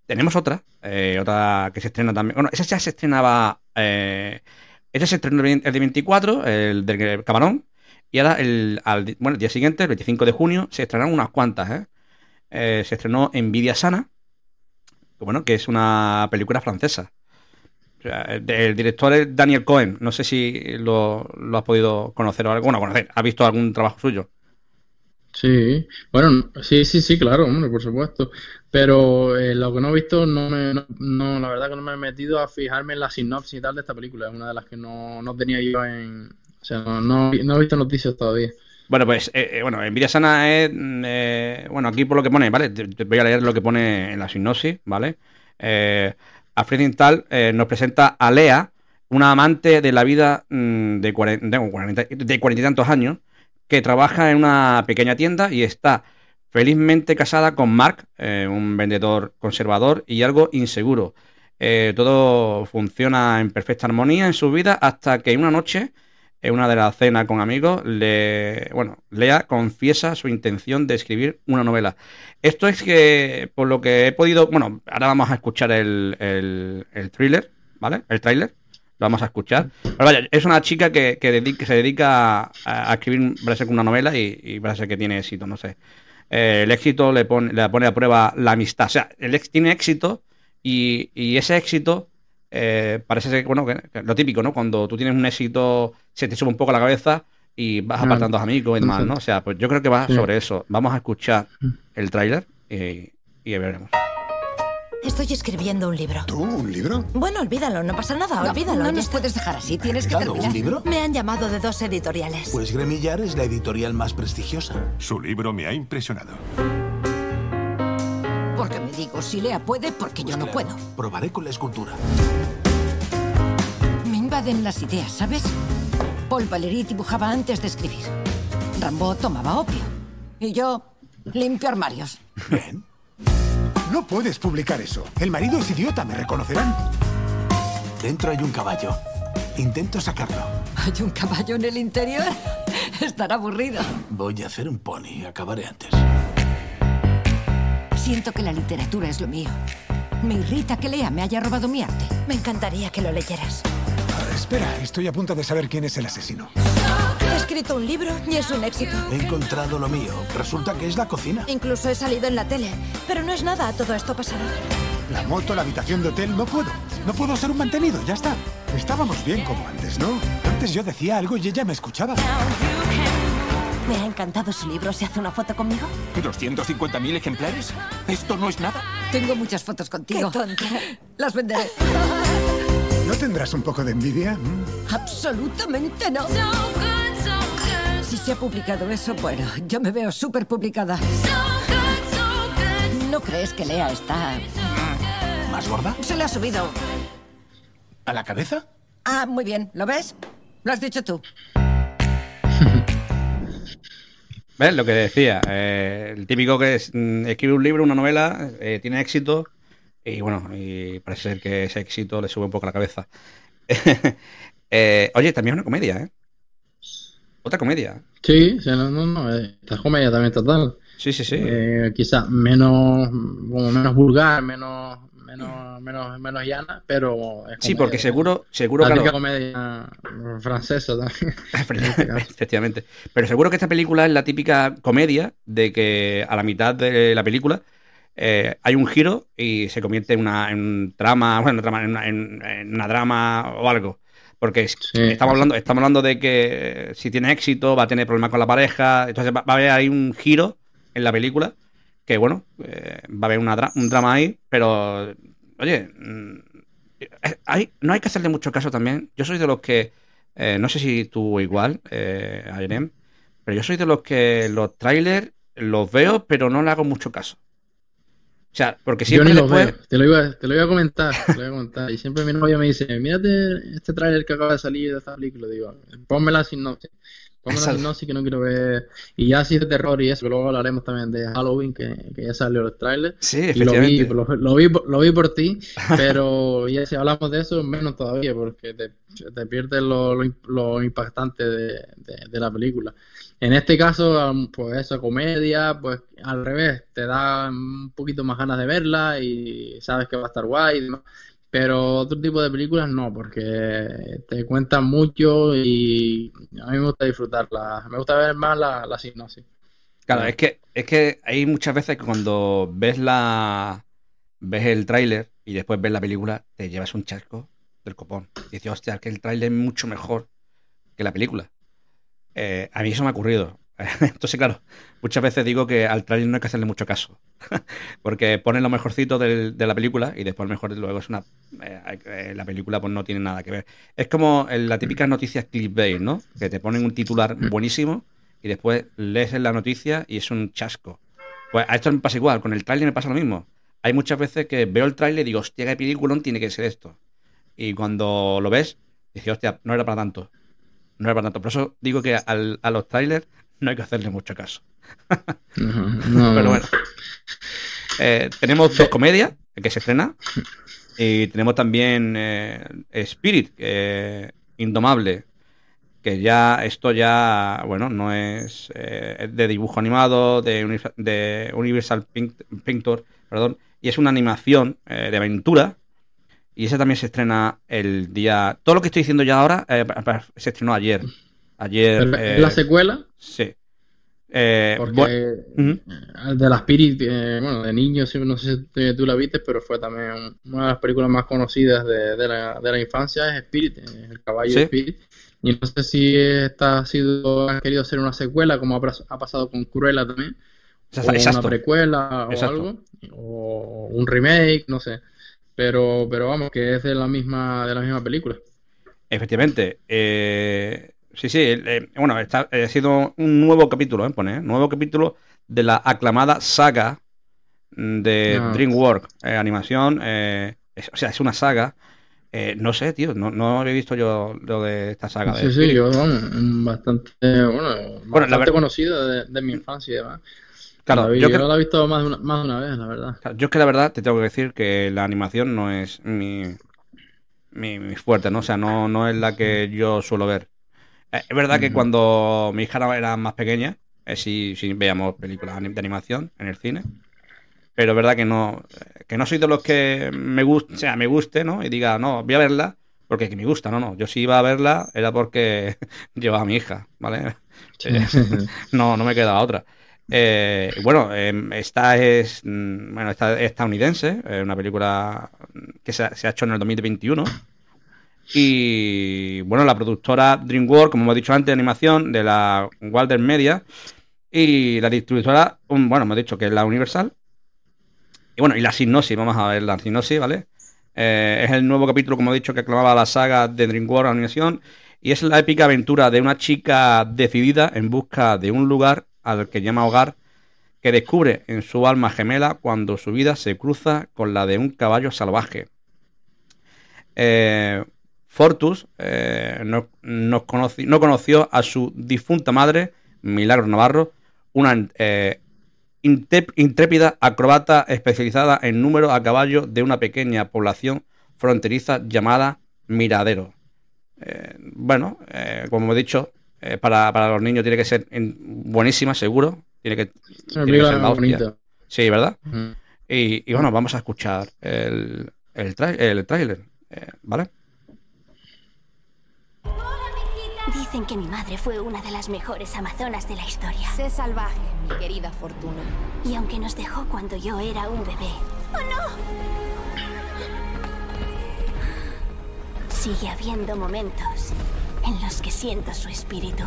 Tenemos otra, eh, otra que se estrena también. Bueno, esa ya se estrenaba. Eh, esa se estrenó el de 24, el del Camarón. Y ahora, el, al, bueno, el día siguiente, el 25 de junio, se estrenaron unas cuantas. ¿eh? Eh, se estrenó Envidia Sana, que, bueno, que es una película francesa. O sea, el, el director es Daniel Cohen. No sé si lo, lo has podido conocer o algo. Bueno, conocer. ¿Has visto algún trabajo suyo? Sí, bueno, sí, sí, sí, claro, hombre, por supuesto. Pero eh, lo que no he visto, no me, no, no, la verdad que no me he metido a fijarme en la sinopsis y tal de esta película. Es una de las que no, no tenía yo en, o sea, no, no, he visto noticias todavía. Bueno, pues, eh, eh, bueno, Envidia Sana es, mm, eh, bueno, aquí por lo que pone, ¿vale? Te, voy a leer lo que pone en la sinopsis, ¿vale? Eh, Alfred Intal eh, nos presenta a Lea, una amante de la vida mm, de, cuaren- de, cuarenta- de cuarenta y tantos años, que trabaja en una pequeña tienda y está felizmente casada con Mark, eh, un vendedor conservador y algo inseguro. Eh, todo funciona en perfecta armonía en su vida hasta que una noche, en una de las cenas con amigos, le, bueno, Lea confiesa su intención de escribir una novela. Esto es que, por lo que he podido, bueno, ahora vamos a escuchar el, el, el thriller, ¿vale? El tráiler, vamos a escuchar. Pero vaya, es una chica que, que, se dedica a, a escribir, parece que una novela y, y parece que tiene éxito, no sé. Eh, el éxito le pone, le pone a prueba la amistad. O sea, el ex tiene éxito y, y ese éxito eh, parece ser, bueno, que, que lo típico, ¿no? Cuando tú tienes un éxito, se te sube un poco la cabeza y vas apartando a amigos y demás, ¿no? O sea, pues yo creo que va sobre eso. Vamos a escuchar el tráiler y, y veremos. Estoy escribiendo un libro. ¿Tú? ¿Un libro? Bueno, olvídalo, no pasa nada, No, olvídalo. no nos está. puedes dejar así, tienes que terminar. ¿un libro? Me han llamado de dos editoriales. Pues Gremillar es la editorial más prestigiosa. Su libro me ha impresionado. Porque me digo, si Lea puede, porque yo no puedo. Probaré con la escultura. Me invaden las ideas, ¿sabes? Paul Valéry dibujaba antes de escribir. Rambo tomaba opio. Y yo limpio armarios. Bien. No puedes publicar eso. El marido es idiota, me reconocerán. Dentro hay un caballo. Intento sacarlo. ¿Hay un caballo en el interior? Estará aburrido. Voy a hacer un pony. Acabaré antes. Siento que la literatura es lo mío. Me irrita que Lea me haya robado mi arte. Me encantaría que lo leyeras. Espera, estoy a punto de saber quién es el asesino. He escrito un libro y es un éxito. He encontrado lo mío. Resulta que es la cocina. Incluso he salido en la tele. Pero no es nada, todo esto pasará. La moto, la habitación de hotel, no puedo. No puedo ser un mantenido, ya está. Estábamos bien como antes, ¿no? Antes yo decía algo y ella me escuchaba. Me ha encantado su libro. ¿Se hace una foto conmigo? ¿250.000 ejemplares? Esto no es nada. Tengo muchas fotos contigo. Qué tonto. Las venderé. ¿No tendrás un poco de envidia? ¿Mm? Absolutamente no. Se ha publicado eso, bueno, yo me veo súper publicada. ¿No crees que Lea está... ¿Más gorda? Se le ha subido. ¿A la cabeza? Ah, muy bien. ¿Lo ves? Lo has dicho tú. ¿Ves? Lo que decía. eh, el típico que es, mm, escribe un libro, una novela, eh, tiene éxito y bueno, y parece ser que ese éxito le sube un poco la cabeza. Eh, oye, también es una comedia, ¿eh? Otra comedia. Sí, sí, no, no, no, eh, esta es comedia también total. Sí, sí, sí. Eh, quizás menos, como menos vulgar, menos, menos, menos, menos llana, pero es Sí, porque seguro, seguro La típica comedia francesa también. Efectivamente. Pero seguro que esta película es la típica comedia de que a la mitad de la película eh, hay un giro y se convierte en una en un trama, bueno, en, una, en- en una drama o algo. Porque es- estamos hablando, estamos hablando de que si tiene éxito va a tener problemas con la pareja. Entonces va, va a haber ahí un giro en la película que, bueno, eh, va a haber una dra- un drama ahí, pero, oye, mm, eh, hay, no hay que hacerle mucho caso también. Yo soy de los que, eh, no sé si tú igual, eh, Ayrem, pero yo soy de los que los trailers los veo, pero no le hago mucho caso. O sea, porque Yo siempre ni los después... veo, te lo, iba, te lo iba a comentar, te lo iba a comentar. Y siempre mi novia me dice, mírate este tráiler que acaba de salir de esta película. Digo, ponme la sinopsis. Ponme la sinopsis que no quiero ver. Y ya así de terror y eso, que luego hablaremos también de Halloween, que, que ya salió el tráiler. Sí, Y lo vi, efectivamente. lo, lo vi, por- lo vi por ti, pero ya si hablamos de eso, menos todavía, porque te, te pierdes lo, lo, lo impactante de, de- de la película. En este caso, pues eso, comedia, pues al revés, te da un poquito más ganas de verla y sabes que va a estar guay y. Pero otro tipo de películas no, porque te cuentan mucho y a mí me gusta disfrutarla. Me gusta ver más la, la sinopsis. Claro, es que, es que hay muchas veces que cuando ves la ves el tráiler y después ves la película, te llevas un chasco del copón. Y dices, hostia, que el tráiler es mucho mejor que la película. Eh, a mí eso me ha ocurrido. Entonces, claro, muchas veces digo que al tráiler no hay que hacerle mucho caso. Porque ponen lo mejorcito del- de la película y después mejor luego es una... eh, eh, la película pues no tiene nada que ver. Es como las típicas noticias clickbait, ¿no? Que te ponen un titular buenísimo y después lees en la noticia y es un chasco. Pues a esto me pasa igual, con el tráiler me pasa lo mismo. Hay muchas veces que veo el tráiler y digo, hostia, qué película tiene que ser esto. Y cuando lo ves, dices, hostia, no era para tanto. No era para tanto. Por eso digo que al- a los trailers no hay que hacerle mucho caso. No, Pero bueno. Eh, tenemos dos comedias que se estrena. Y tenemos también eh, Spirit, eh, Indomable. Que ya, esto ya, bueno, no es, eh, es de dibujo animado, de, de Universal Pink- Pictures, perdón. Y es una animación eh, de aventura. Y ese también se estrena el día. Todo lo que estoy diciendo ya ahora eh, se estrenó ayer. Ayer. Pero, eh, ¿Es la secuela? Sí. Eh, Porque el de la Spirit, eh, bueno, de niño, sí, no sé si tú la viste, pero fue también una de las películas más conocidas de, de la, de la infancia, es Spirit, eh, el caballo Sí. de Spirit. Y no sé si esta ha sido, han querido hacer una secuela, como ha, pas- ha pasado con Cruella también, o exacto. una precuela o Exacto. algo, o un remake, no sé. Pero, pero vamos, que es de la misma, de la misma película. Efectivamente. eh, sí, sí. eh, bueno, está, eh, ha sido un nuevo capítulo, ¿eh? Pone, ¿eh? Nuevo capítulo de la aclamada saga de Ah. DreamWorks. eh, animación. eh, es- o sea, es una saga. eh, no sé, tío. No, no había visto yo lo de esta saga. de Sí, sí, Spirit. yo, vamos, bastante, bueno, Bueno, la conocido de, de mi infancia y demás. Claro, La vi- yo yo creo- la he visto más de una, más de una vez, la verdad. Yo es que la verdad te tengo que decir que la animación no es mi, mi, mi fuerte, ¿no? O sea, no, no es la que yo suelo ver. Eh, es verdad que cuando mi hija era más pequeña, eh, sí, sí veíamos películas de animación en el cine. pero es verdad que no, que no soy de los que me guste, o sea, me guste, ¿no? Y diga, no, voy a verla porque que me gusta, no, no. Yo si iba a verla era porque llevaba a mi hija, ¿vale? Eh, no, no me quedaba otra. Eh, bueno, em, esta es mm, bueno, esta es estadounidense, es una película que se ha, hecho en el 2021. Y bueno, la productora DreamWorks, como hemos dicho antes, de animación de la Walter Media. Y la distribuidora, bueno, hemos dicho que es la Universal. Y bueno, y la sinopsis, vamos a ver la sinopsis, ¿vale? Eh, es el nuevo capítulo, como he dicho, que aclamaba la saga de DreamWorks Animación. Y es la épica aventura de una chica decidida en busca de un lugar al que llama hogar, que descubre en su alma gemela cuando su vida se cruza con la de un caballo salvaje. Eh, Fortus eh, no, no conoció a su difunta madre, Milagro Navarro, una eh, intrép- intrépida acrobata especializada en número a caballo de una pequeña población fronteriza llamada Miradero. Bueno, como hemos dicho, eh, para, para los niños tiene que ser en- buenísima, seguro. Tiene que, tiene que ser la hostia. bonita. Sí, ¿verdad? Y, y bueno, vamos a escuchar el, el tráiler, eh, ¿vale? Dicen que mi madre fue una de las mejores amazonas de la historia. Sé salvaje, mi querida Fortuna. Y aunque nos dejó cuando yo era un bebé. ¡Oh, no! Sigue habiendo momentos en los que siento su espíritu.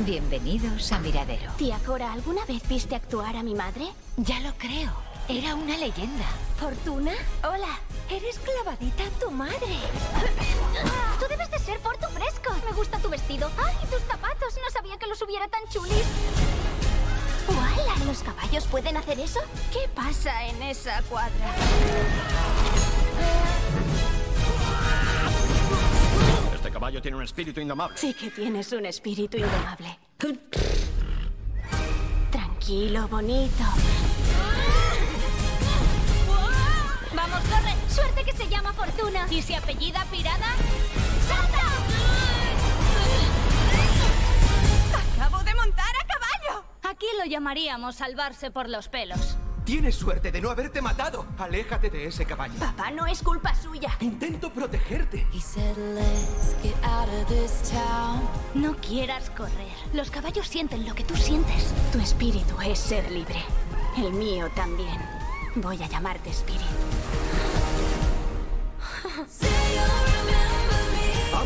Bienvenidos a Miradero. Tía Cora, ¿alguna vez viste actuar a mi madre? Ya lo creo. Era una leyenda. ¿Fortuna? Hola. Eres clavadita a tu madre. Tú debes de ser Fortu Fresco. Me gusta tu vestido. ¡Ay, tus zapatos! No sabía que los hubiera tan chulis. ¡Wala! ¿Los caballos pueden hacer eso? ¿Qué pasa en esa cuadra? Este caballo tiene un espíritu indomable. Sí que tienes un espíritu indomable. Tranquilo, bonito. ¡Vamos, corre! ¡Suerte que se llama Fortuna! ¿Y si apellida Pirada? ¡Salta! ¡Acabo de montar a! Aquí lo llamaríamos salvarse por los pelos. Tienes suerte de no haberte matado. Aléjate de ese caballo. Papá, no es culpa suya. Intento protegerte. No quieras correr. Los caballos sienten lo que tú sientes. Tu espíritu es ser libre. El mío también. Voy a llamarte Spirit.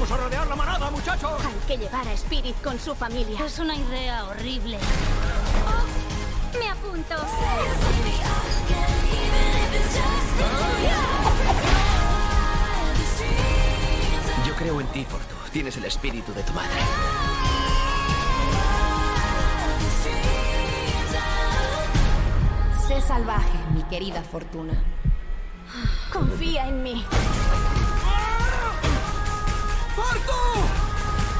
¡Vamos a rodear la manada, muchachos! Hay que llevar a Spirit con su familia. Es una idea horrible. Oh, me apunto. Yo creo en ti, Fortu. Tienes el espíritu de tu madre. Sé salvaje, mi querida Fortuna. Confía en mí. ¡Fortu!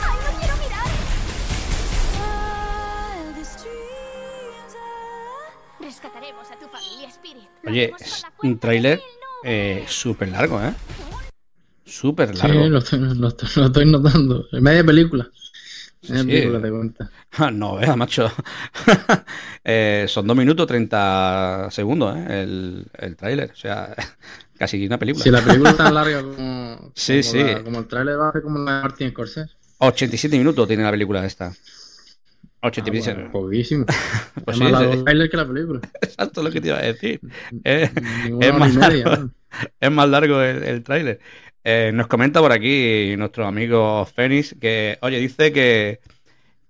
¡Ay, no quiero mirar! Rescataremos a tu familia, Spirit. Oye, es un tráiler eh, súper largo, ¿eh? Súper Sí, largo. lo estoy, lo estoy- lo estoy notando. Media película. Media Sí. cuenta. No, vea, macho. Eh, son 2 minutos 30 segundos, ¿eh? El, el tráiler. O sea, casi una película. Si la película es tan larga como, Sí, como, sí. la- como el trailer va a ser como la de Martin Scorsese. 87 minutos tiene la película esta. 87 Ah, bueno, poquísimo. Pues es más largo el trailer que la película. Exacto lo que te iba a decir. Es, es más largo, es más largo el, el tráiler. Eh, nos comenta por aquí nuestro amigo Fénix que, oye, dice que,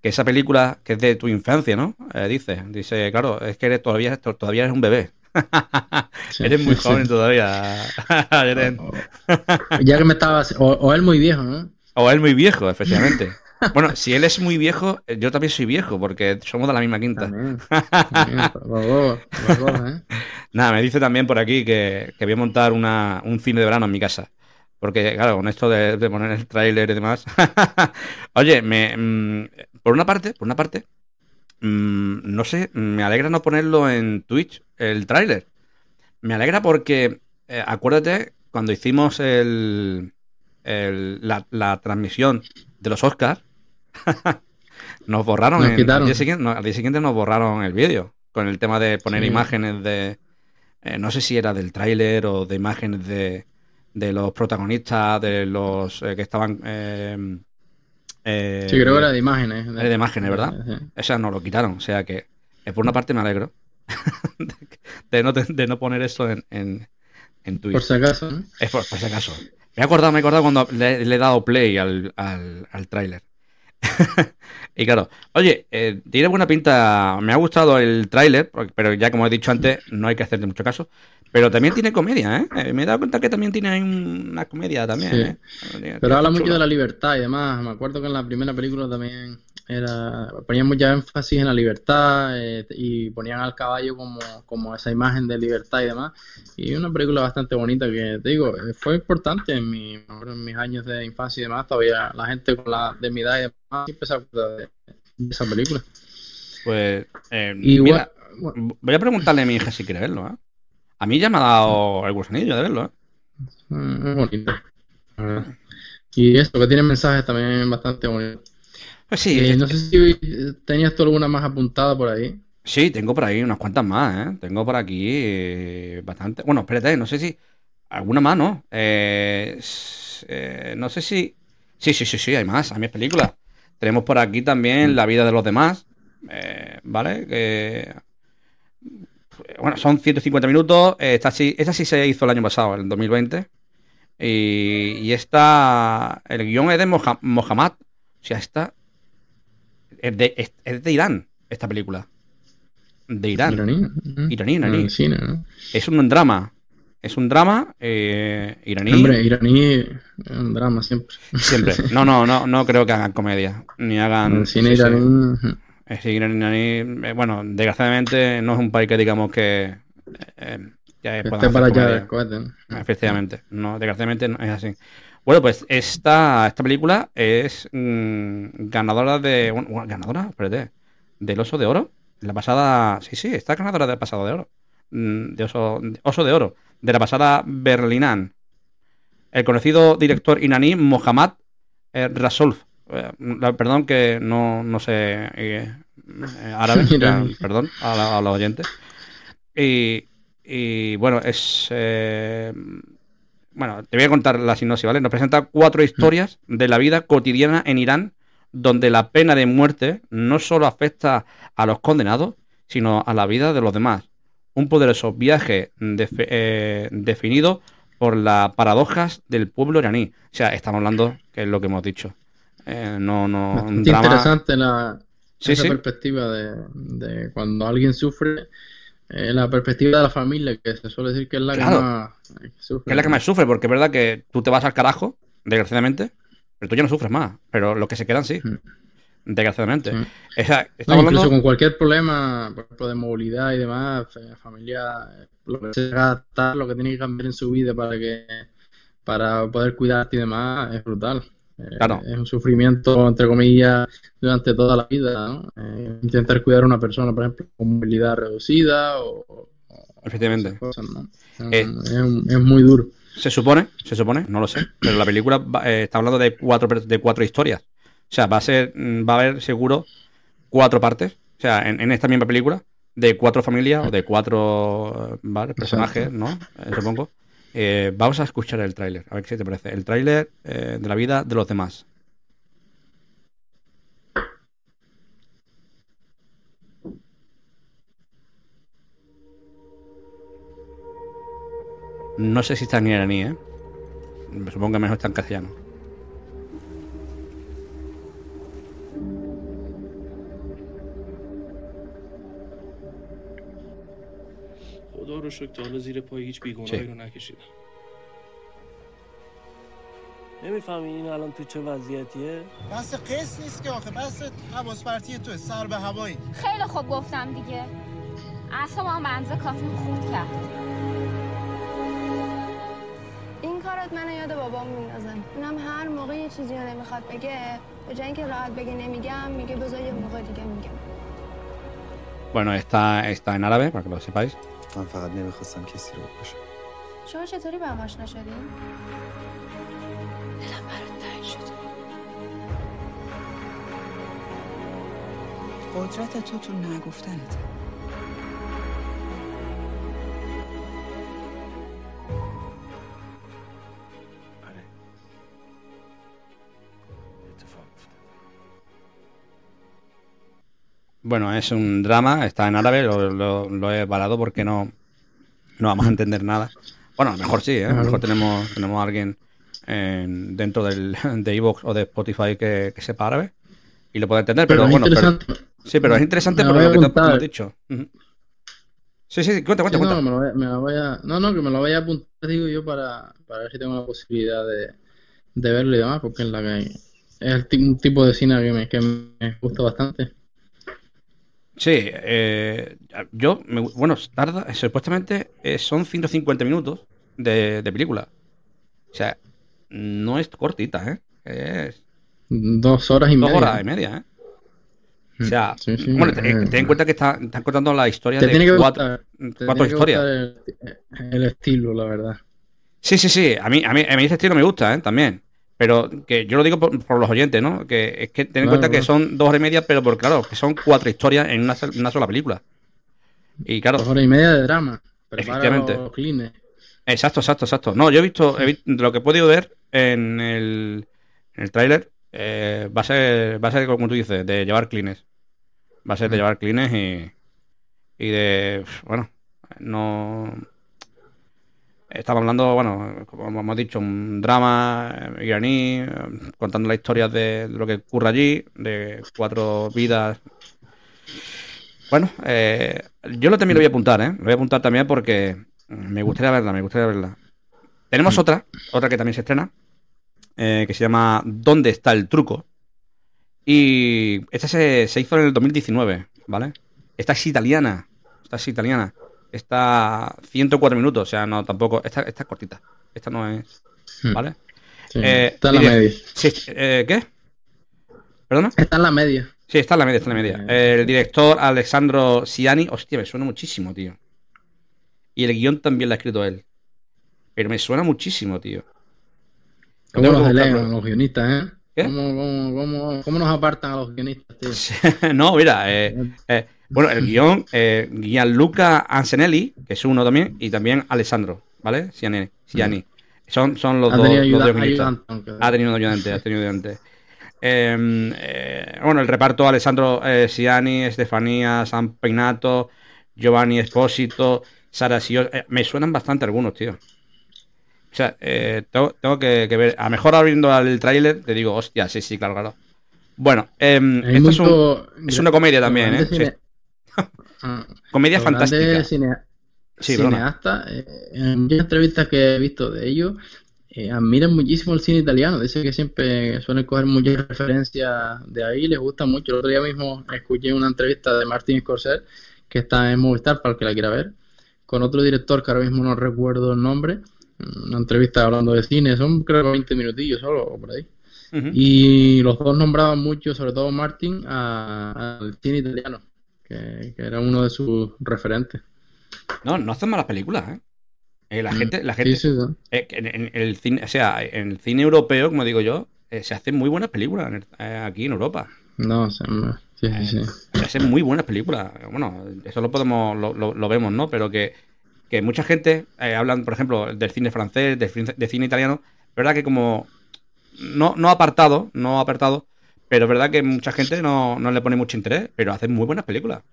que esa película que es de tu infancia, ¿no? Eh, dice, dice, claro, es que eres, todavía, todavía eres un bebé. Sí, eres muy sí, joven sí. todavía. Ya que me estaba. O, o él muy viejo, ¿no? O él muy viejo, efectivamente. Bueno, si él es muy viejo, eh, yo también soy viejo, porque somos de la misma quinta. También, ¿eh? Nada, me dice también por aquí que, que voy a montar una, un cine de verano en mi casa. Porque, claro, con esto de, de poner el tráiler y demás. Oye, me, mm, por una parte, por una parte, mm, no sé, me alegra no ponerlo en Twitch, el tráiler. Me alegra porque, eh, acuérdate, cuando hicimos el, la, la, transmisión de los Oscars, nos borraron. Nos al, día siguiente, al, día siguiente, nos borraron el vídeo con el tema de poner imágenes de. Eh, no sé si era del tráiler o de imágenes de, de los protagonistas, de los eh, que estaban. Eh, eh, sí, creo que era de imágenes. Era de imágenes, ¿verdad? Sí. Esas no lo quitaron. O sea que, por una parte, me alegro de, no, de no poner eso en, en, en Twitter. Por si acaso. ¿no? Es por, por, si acaso. Me he acordado, me he acordado cuando le, le he dado play al, al, al tráiler. y claro, oye, eh, tiene buena pinta. Me ha gustado el tráiler, pero ya como he dicho antes, no hay que hacerle mucho caso. Pero también tiene comedia, ¿eh? ¿eh? Me he dado cuenta que también tiene una comedia también, sí. ¿eh? Pero habla mucho de la libertad y demás. Me acuerdo que en la primera película también era ponían mucha énfasis en la libertad eh, y ponían al caballo como, como esa imagen de libertad y demás. Y una película bastante bonita que, te digo, fue importante en, mi, en mis años de infancia y demás. Todavía la gente con la de mi edad y demás empezó a acordar de, de, esa película. Pues, eh, y mira, bueno, voy a preguntarle a mi hija si quiere verlo, ¿eh? A mí ya me ha dado el gusanillo de verlo, ¿eh? Es bonito. Y esto que tiene mensajes también bastante bonitos. Pues sí. Eh, no sé si tenías tú alguna más apuntada por ahí. Sí, tengo por ahí unas cuantas más, ¿eh? Tengo por aquí eh, bastante. Bueno, espérate, no sé si. Alguna más, ¿no? Eh, no sé si. Sí, sí, sí, sí, hay más, hay más películas. Tenemos por aquí también La vida de los demás, ¿vale? Bueno, son 150 minutos. Esta sí, esta sí se hizo el año pasado, en 2020. Y, y esta. El guion es de Moha, Mohammad. O sea, esta. Es de, es, es de Irán, esta película. De Irán. Iraní. Iraní, iraní. No, China, ¿no? Es un drama. Es un drama eh, iraní. Hombre, iraní es un drama siempre. Siempre. No, no, no, no creo que hagan comedia. Ni hagan. El cine iraní. Es iraní, bueno, desgraciadamente no es un país que digamos que eh, ya esté para allá del cohete. ¿no? Efectivamente, no, desgraciadamente no es así. Bueno, pues esta, esta película es mmm, ganadora de. Bueno, ganadora, espérate. Del Oso de Oro. La pasada. Sí, sí, está ganadora del pasado de oro. De oso, de oso de Oro. De la pasada Berlinán. El conocido director iraní Mohammad eh, Eh, perdón que no, no sé eh, árabe, ya, perdón a, la, a, los oyentes. Y, y bueno, es. Eh, bueno, te voy a contar la sinopsis, ¿vale? Nos presenta cuatro historias de la vida cotidiana en Irán, donde la pena de muerte no solo afecta a los condenados, sino a la vida de los demás. Un poderoso viaje de, definido por las paradojas del pueblo iraní. O sea, estamos hablando, que es lo que hemos dicho, eh, no, no. Un drama... interesante la, sí, esa sí. perspectiva de, de, cuando alguien sufre, eh, la perspectiva de la familia, que se suele decir que es la claro. que más sufre. Que es la que más sufre, porque es verdad que tú te vas al carajo, desgraciadamente, pero tú ya no sufres más. Pero los que se quedan sí. Mm. Desgraciadamente. Mm. Esa, no, hablando... Incluso con cualquier problema, por ejemplo, de movilidad y demás, la familia, lo que se gasta, lo que tiene que cambiar en su vida para que para poder cuidarte y demás, es brutal. Claro. Es un sufrimiento, entre comillas, durante toda la vida. ¿no? Eh, intentar cuidar a una persona, por ejemplo, con movilidad reducida o. Efectivamente. Cosas, ¿no? eh, es, un, es, muy duro. Se supone, se supone, no lo sé, pero la película va, eh, está hablando de cuatro, de cuatro historias. O sea, va a ser, va a haber seguro cuatro partes. O sea, en, en esta misma película, de cuatro familias o de cuatro ¿vale? personajes, ¿no? Eh, supongo. Eh, vamos a escuchar el tráiler, a ver qué te parece. El tráiler eh, de la vida de los demás. No sé si está en iraní, ¿eh? Supongo que mejor está en castellano. خدا رو شکر تا حالا زیر پای هیچ بیگناهی رو نکشیدم. نمی‌فهمی این الان تو چه وضعیتیه؟ بس قصد نیست که آخه بس حواس پرتی تو سر به هوایی. خیلی خوب گفتم دیگه. اعصابم به اندازه کافی خورد کرد. این کارت منو یاد بابام میندازه. اونم هر موقع یه چیزی رو نمی‌خواد بگه به جای اینکه راحت بگه نمیگم میگه بذار یه موقع دیگه میگم. Bueno, está, está en árabe, para que lo sepáis. من فقط نمی‌خواستم کسی رو باشم شما چطوری با هم آشنا شدین؟ دلم برات تنگ شد قدرت تو تو نگفتنته. Bueno, es un drama, está en árabe, lo, lo- lo he parado porque no, no vamos a entender nada. Bueno, a lo mejor sí, ¿eh? a lo mejor tenemos, tenemos a alguien en- dentro del, de Evox o de Spotify que, que sepa árabe y lo pueda entender, pero, bueno, pero- sí, pero es interesante por lo que te hemos dicho. Sí, sí, cuenta, cuenta, Sí, cuenta. no, me lo voy a- me lo voy a- no, no, que me lo voy a apuntar, digo yo, para, para ver si tengo la posibilidad de, de verlo y demás, porque es, la que, es el un tipo de cine que me, que me gusta bastante. Sí, eh, yo, me- bueno, tarda, supuestamente eh, son 150 minutos de, de película. O sea, no es cortita, ¿eh? Es Dos horas y dos media. horas y media, ¿eh? O sea, Sí, sí, bueno, eh, ten, ten en cuenta que está- están contando la historia Te de tiene que cuatro, gustar, te cuatro tiene que historias. gustar el, el estilo, la verdad. Sí, sí, sí. A mí, a mí, a mí ese estilo me gusta, ¿eh? También. Pero que yo lo digo por, por los oyentes, ¿no? Que es que ten en Claro, cuenta que son dos horas y media, pero por claro, que son cuatro historias en una, sol- una sola película. Y claro. Dos horas y media de drama. Efectivamente. los clines. Exacto, exacto, exacto. No, yo he visto, he visto lo que he podido ver en el, en el tráiler, eh, va a ser, va a ser como tú dices, de llevar clines. Va a ser de llevar clines y, y de, bueno, no... Estamos hablando, bueno, como hemos dicho, un drama eh, iraní, eh, contando la historia de lo que ocurre allí, de cuatro vidas. Bueno, eh, yo lo también lo voy a apuntar, ¿eh? Lo voy a apuntar también porque me gustaría verla, me gustaría verla. Tenemos otra, otra que también se estrena, eh, que se llama ¿Dónde está el truco? Y esta se, se hizo en el 2019, ¿vale? Esta es italiana, esta es italiana. Está 104 minutos, o sea, no, tampoco, esta, esta es cortita, esta no es, ¿vale? Hmm. Sí, Eh, está en la media. sí, eh, ¿Qué? ¿Perdona? Está en la media. Sí, está en la media, está en la media. El director Alessandro Siani, hostia, me suena muchísimo, tío. Y el guion también lo ha escrito él. Pero me suena muchísimo, tío. ¿Cómo nos elevan los guionistas, eh? ¿Qué? ¿Cómo, cómo, cómo, cómo nos apartan a los guionistas, tío? no, mira, eh, eh, bueno, el guion, eh, Gianluca Anselelli, que es uno también, y también Alessandro, ¿vale? Siani. Siani. Son, son los Ha dos, tenido los ayuda- Ha tenido ayudante, ha tenido ayudante. Eh, eh, bueno, el reparto, Alessandro eh, Siani, Estefanía, San Peinato, Giovanni Espósito, Sara Sio, eh, me suenan bastante algunos, tío. O sea, tengo, tengo que, que ver. A lo mejor abriendo el tráiler te digo, hostia, sí, sí, claro, claro. Bueno, em, esto es, un- es una comedia también, ¿eh? cine- Sí. Ah, Comedia fantástica. cine- Sí, perdona. cineastas, eh, en muchas entrevistas que he visto de ellos, eh, admiran muchísimo el cine italiano. Dicen que siempre suelen coger muchas referencias de ahí, les gusta mucho. El otro día mismo escuché una entrevista de Martin Scorsese, que está en Movistar para el que la quiera ver, con otro director que ahora mismo no recuerdo el nombre. Una entrevista hablando de cine, son creo que 20 minutillos solo, o por ahí. Y los dos nombraban mucho, sobre todo Martin, al cine italiano, que, que era uno de sus referentes. No, no hacen malas películas, ¿eh? Eh, la Mm, gente, la sí, gente, sí, sí. eh, que en, en el cine, o sea, en el cine europeo, como digo yo, eh, se hacen muy buenas películas eh, aquí en Europa. No, o sea, sí, sí, sí. Se hacen muy buenas películas. Bueno, eso lo podemos, lo, lo- lo vemos, ¿no? Pero que, que mucha gente eh, hablan, por ejemplo, del cine francés, del cine, de cine italiano. Verdad que como no, no apartado, no apartado, pero es verdad que mucha gente no, no le pone mucho interés, pero hacen muy buenas películas.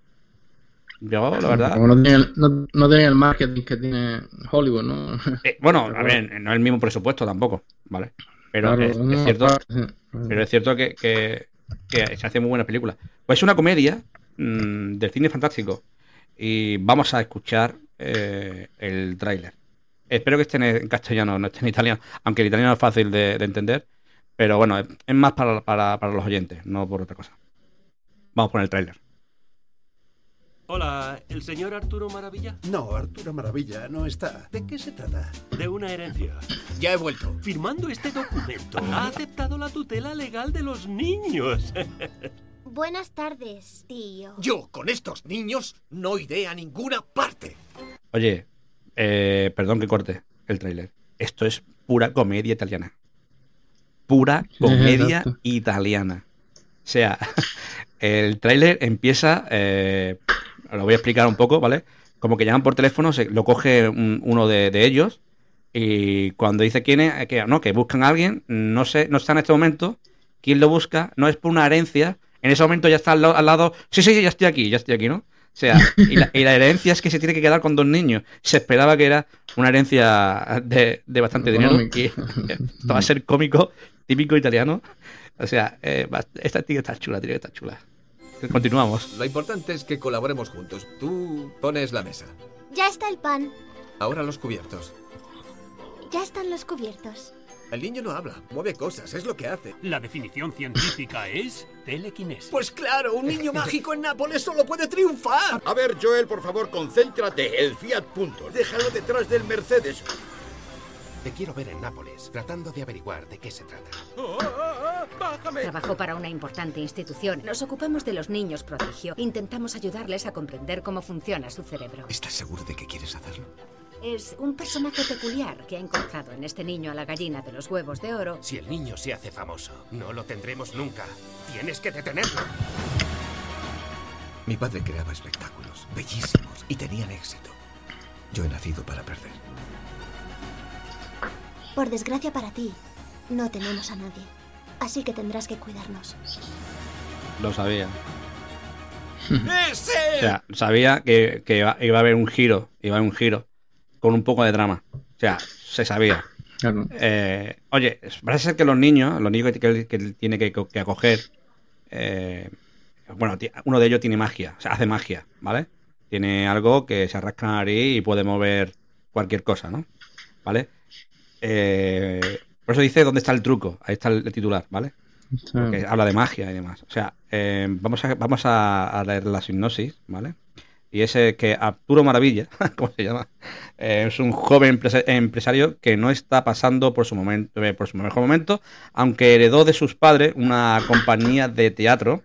Yo, la verdad. Como no tienen, el- no, no tienen el marketing que tiene Hollywood, ¿no? Eh, bueno, a ver, no es el mismo presupuesto tampoco, ¿vale? Pero Claro, es, cierto, pero es cierto que, que- que se hacen muy buenas películas. Pues es una comedia mm, del cine fantástico. Y vamos a escuchar eh, el tráiler. Espero que esté en, en castellano, no esté en italiano, aunque el italiano es fácil de, de entender. Pero bueno, es, más para, para- para los oyentes, no por otra cosa. Vamos por el tráiler. Hola, ¿el señor Arturo Maravilla? No, Arturo Maravilla no está. ¿De qué se trata? De una herencia. Ya he vuelto. Firmando este documento, ha aceptado la tutela legal de los niños. Buenas tardes, tío. Yo, con estos niños, no iré a ninguna parte. Oye, eh, perdón que corte el tráiler. Esto es pura comedia italiana. Pura comedia exacto. italiana. O sea, el tráiler empieza, eh, lo voy a explicar un poco, ¿vale? Como que llaman por teléfono, se, lo coge un- uno de, de ellos y cuando dice quién es, que no, que buscan a alguien, no sé, no está en este momento, quién lo busca, no es por una herencia, en ese momento ya está al, al lado, sí, sí, ya estoy aquí, ya estoy aquí, ¿no? O sea, y la, y la herencia es que se tiene que quedar con dos niños. Se esperaba que era una herencia de, de bastante dinero. Y esto va a ser cómico, típico italiano. O sea, eh, va- esta tiene que estar chula, tiene que estar chula. Continuamos. Lo importante es que colaboremos juntos. Tú pones la mesa. Ya está el pan. Ahora los cubiertos. Ya están los cubiertos. El niño no habla, mueve cosas, es lo que hace. La definición científica es telequinesis. Pues claro, un niño mágico en Nápoles solo puede triunfar. A ver, Joel, por favor, concéntrate. El Fiat Punto. Déjalo detrás del Mercedes. Te quiero ver en Nápoles, tratando de averiguar de qué se trata. Trabajó para una importante institución. Nos ocupamos de los niños prodigio. Intentamos ayudarles a comprender cómo funciona su cerebro. ¿Estás seguro de que quieres hacerlo? Es un personaje peculiar que ha encontrado en este niño a la gallina de los huevos de oro. Si el niño se hace famoso, no lo tendremos nunca. Tienes que detenerlo. Mi padre creaba espectáculos, bellísimos, y tenían éxito. Yo he nacido para perder. Por desgracia para ti, no tenemos a nadie. Así que tendrás que cuidarnos. Lo sabía. ¡Es O sea, sabía que, que iba, iba a haber un giro, iba a haber un giro con un poco de drama. O sea, se sabía. Eh, oye, parece ser que los niños, los niños que, que- tiene que, que acoger, eh, bueno, uno de ellos tiene magia, o sea, hace magia, ¿vale? Tiene algo que se arrasca la nariz y puede mover cualquier cosa, ¿no? ¿Vale? Eh, por eso dice dónde está el truco, ahí está el, titular, ¿vale? que habla de magia y demás. O sea, vamos, a, vamos a, a leer la sinopsis, ¿vale? Y es eh, que Arturo Maravilla, ¿cómo se llama? Eh, es un joven empresa- empresario que no está pasando por su momento, eh, por su mejor momento, aunque heredó de sus padres una compañía de teatro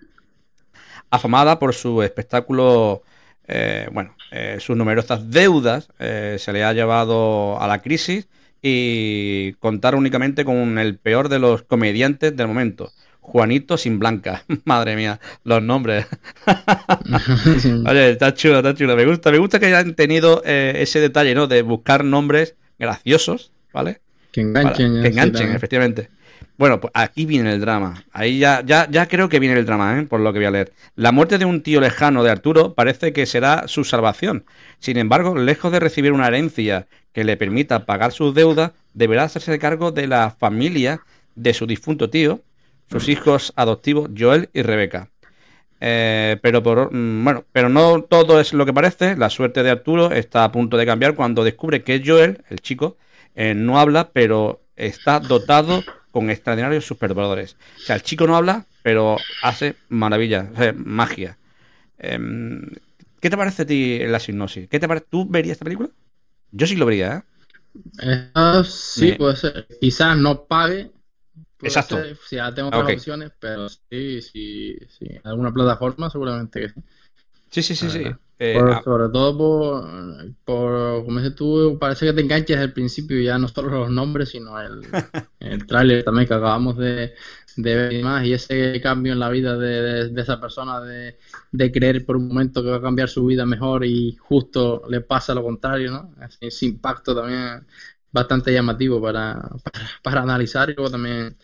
afamada por su espectáculo, eh, bueno, sus numerosas deudas se le ha llevado a la crisis y contar únicamente con el peor de los comediantes del momento. Juanito sin Blanca. Madre mía, los nombres. Oye, está chulo, está chulo. Me gusta, me gusta que hayan tenido eh, ese detalle, ¿no? De buscar nombres graciosos, ¿vale? Que enganchen. Para- que enganchen, efectivamente. Bueno, pues aquí viene el drama. Ahí ya, ya, ya creo que viene el drama, ¿eh? por lo que voy a leer. La muerte de un tío lejano de Arturo parece que será su salvación. Sin embargo, lejos de recibir una herencia que le permita pagar sus deudas, deberá hacerse cargo de la familia de su difunto tío, sus hijos adoptivos Joel y Rebeca. Eh, pero por, mm, bueno, pero no todo es lo que parece. La suerte de Arturo está a punto de cambiar cuando descubre que Joel, el chico, eh, no habla, pero está dotado con extraordinarios superpoderes. O sea, el chico no habla, pero hace maravillas, o sea, magia. Em, ¿Qué te parece a ti la sinopsis? ¿Qué te parece? ¿Tú verías esta película? Yo sí lo vería, ¿eh? Eh, sí, Me- puede ser. Quizás no pague. Exacto. ser, si ya tengo otras Ok. opciones, pero sí, sí, sí. Alguna plataforma seguramente que sí. Sí, sí, sí, sí. Eh, por- ah, sobre todo por, por, como dices tú, parece que te enganches al principio ya no solo los nombres, sino el, el tráiler también que acabamos de, de ver y más, y ese cambio en la vida de, de- de esa persona, de, de creer por un momento que va a cambiar su vida mejor y justo le pasa lo contrario, ¿no? Así, ese impacto también bastante llamativo para, para, para analizar y luego también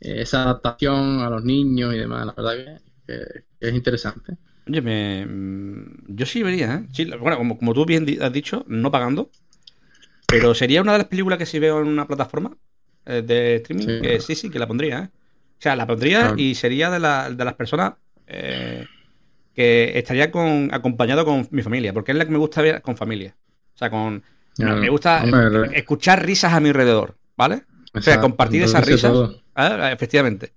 eh, esa adaptación a los niños y demás, la verdad que, que- que es interesante. Oye, me, yo sí vería, ¿eh? Sí, bueno, como, como tú bien has dicho, no pagando. Pero sería una de las películas que si veo en una plataforma eh, de streaming, Sí. que sí, sí, que la pondría, ¿eh? O sea, la pondría Claro. y sería de, la- de las personas eh, que estaría con, acompañado con mi familia, porque es la que me gusta ver con familia. O sea, con... Me gusta Hombre, eh, escuchar risas a mi alrededor, ¿vale? O sea, compartir esas risas. Ah, Efectivamente.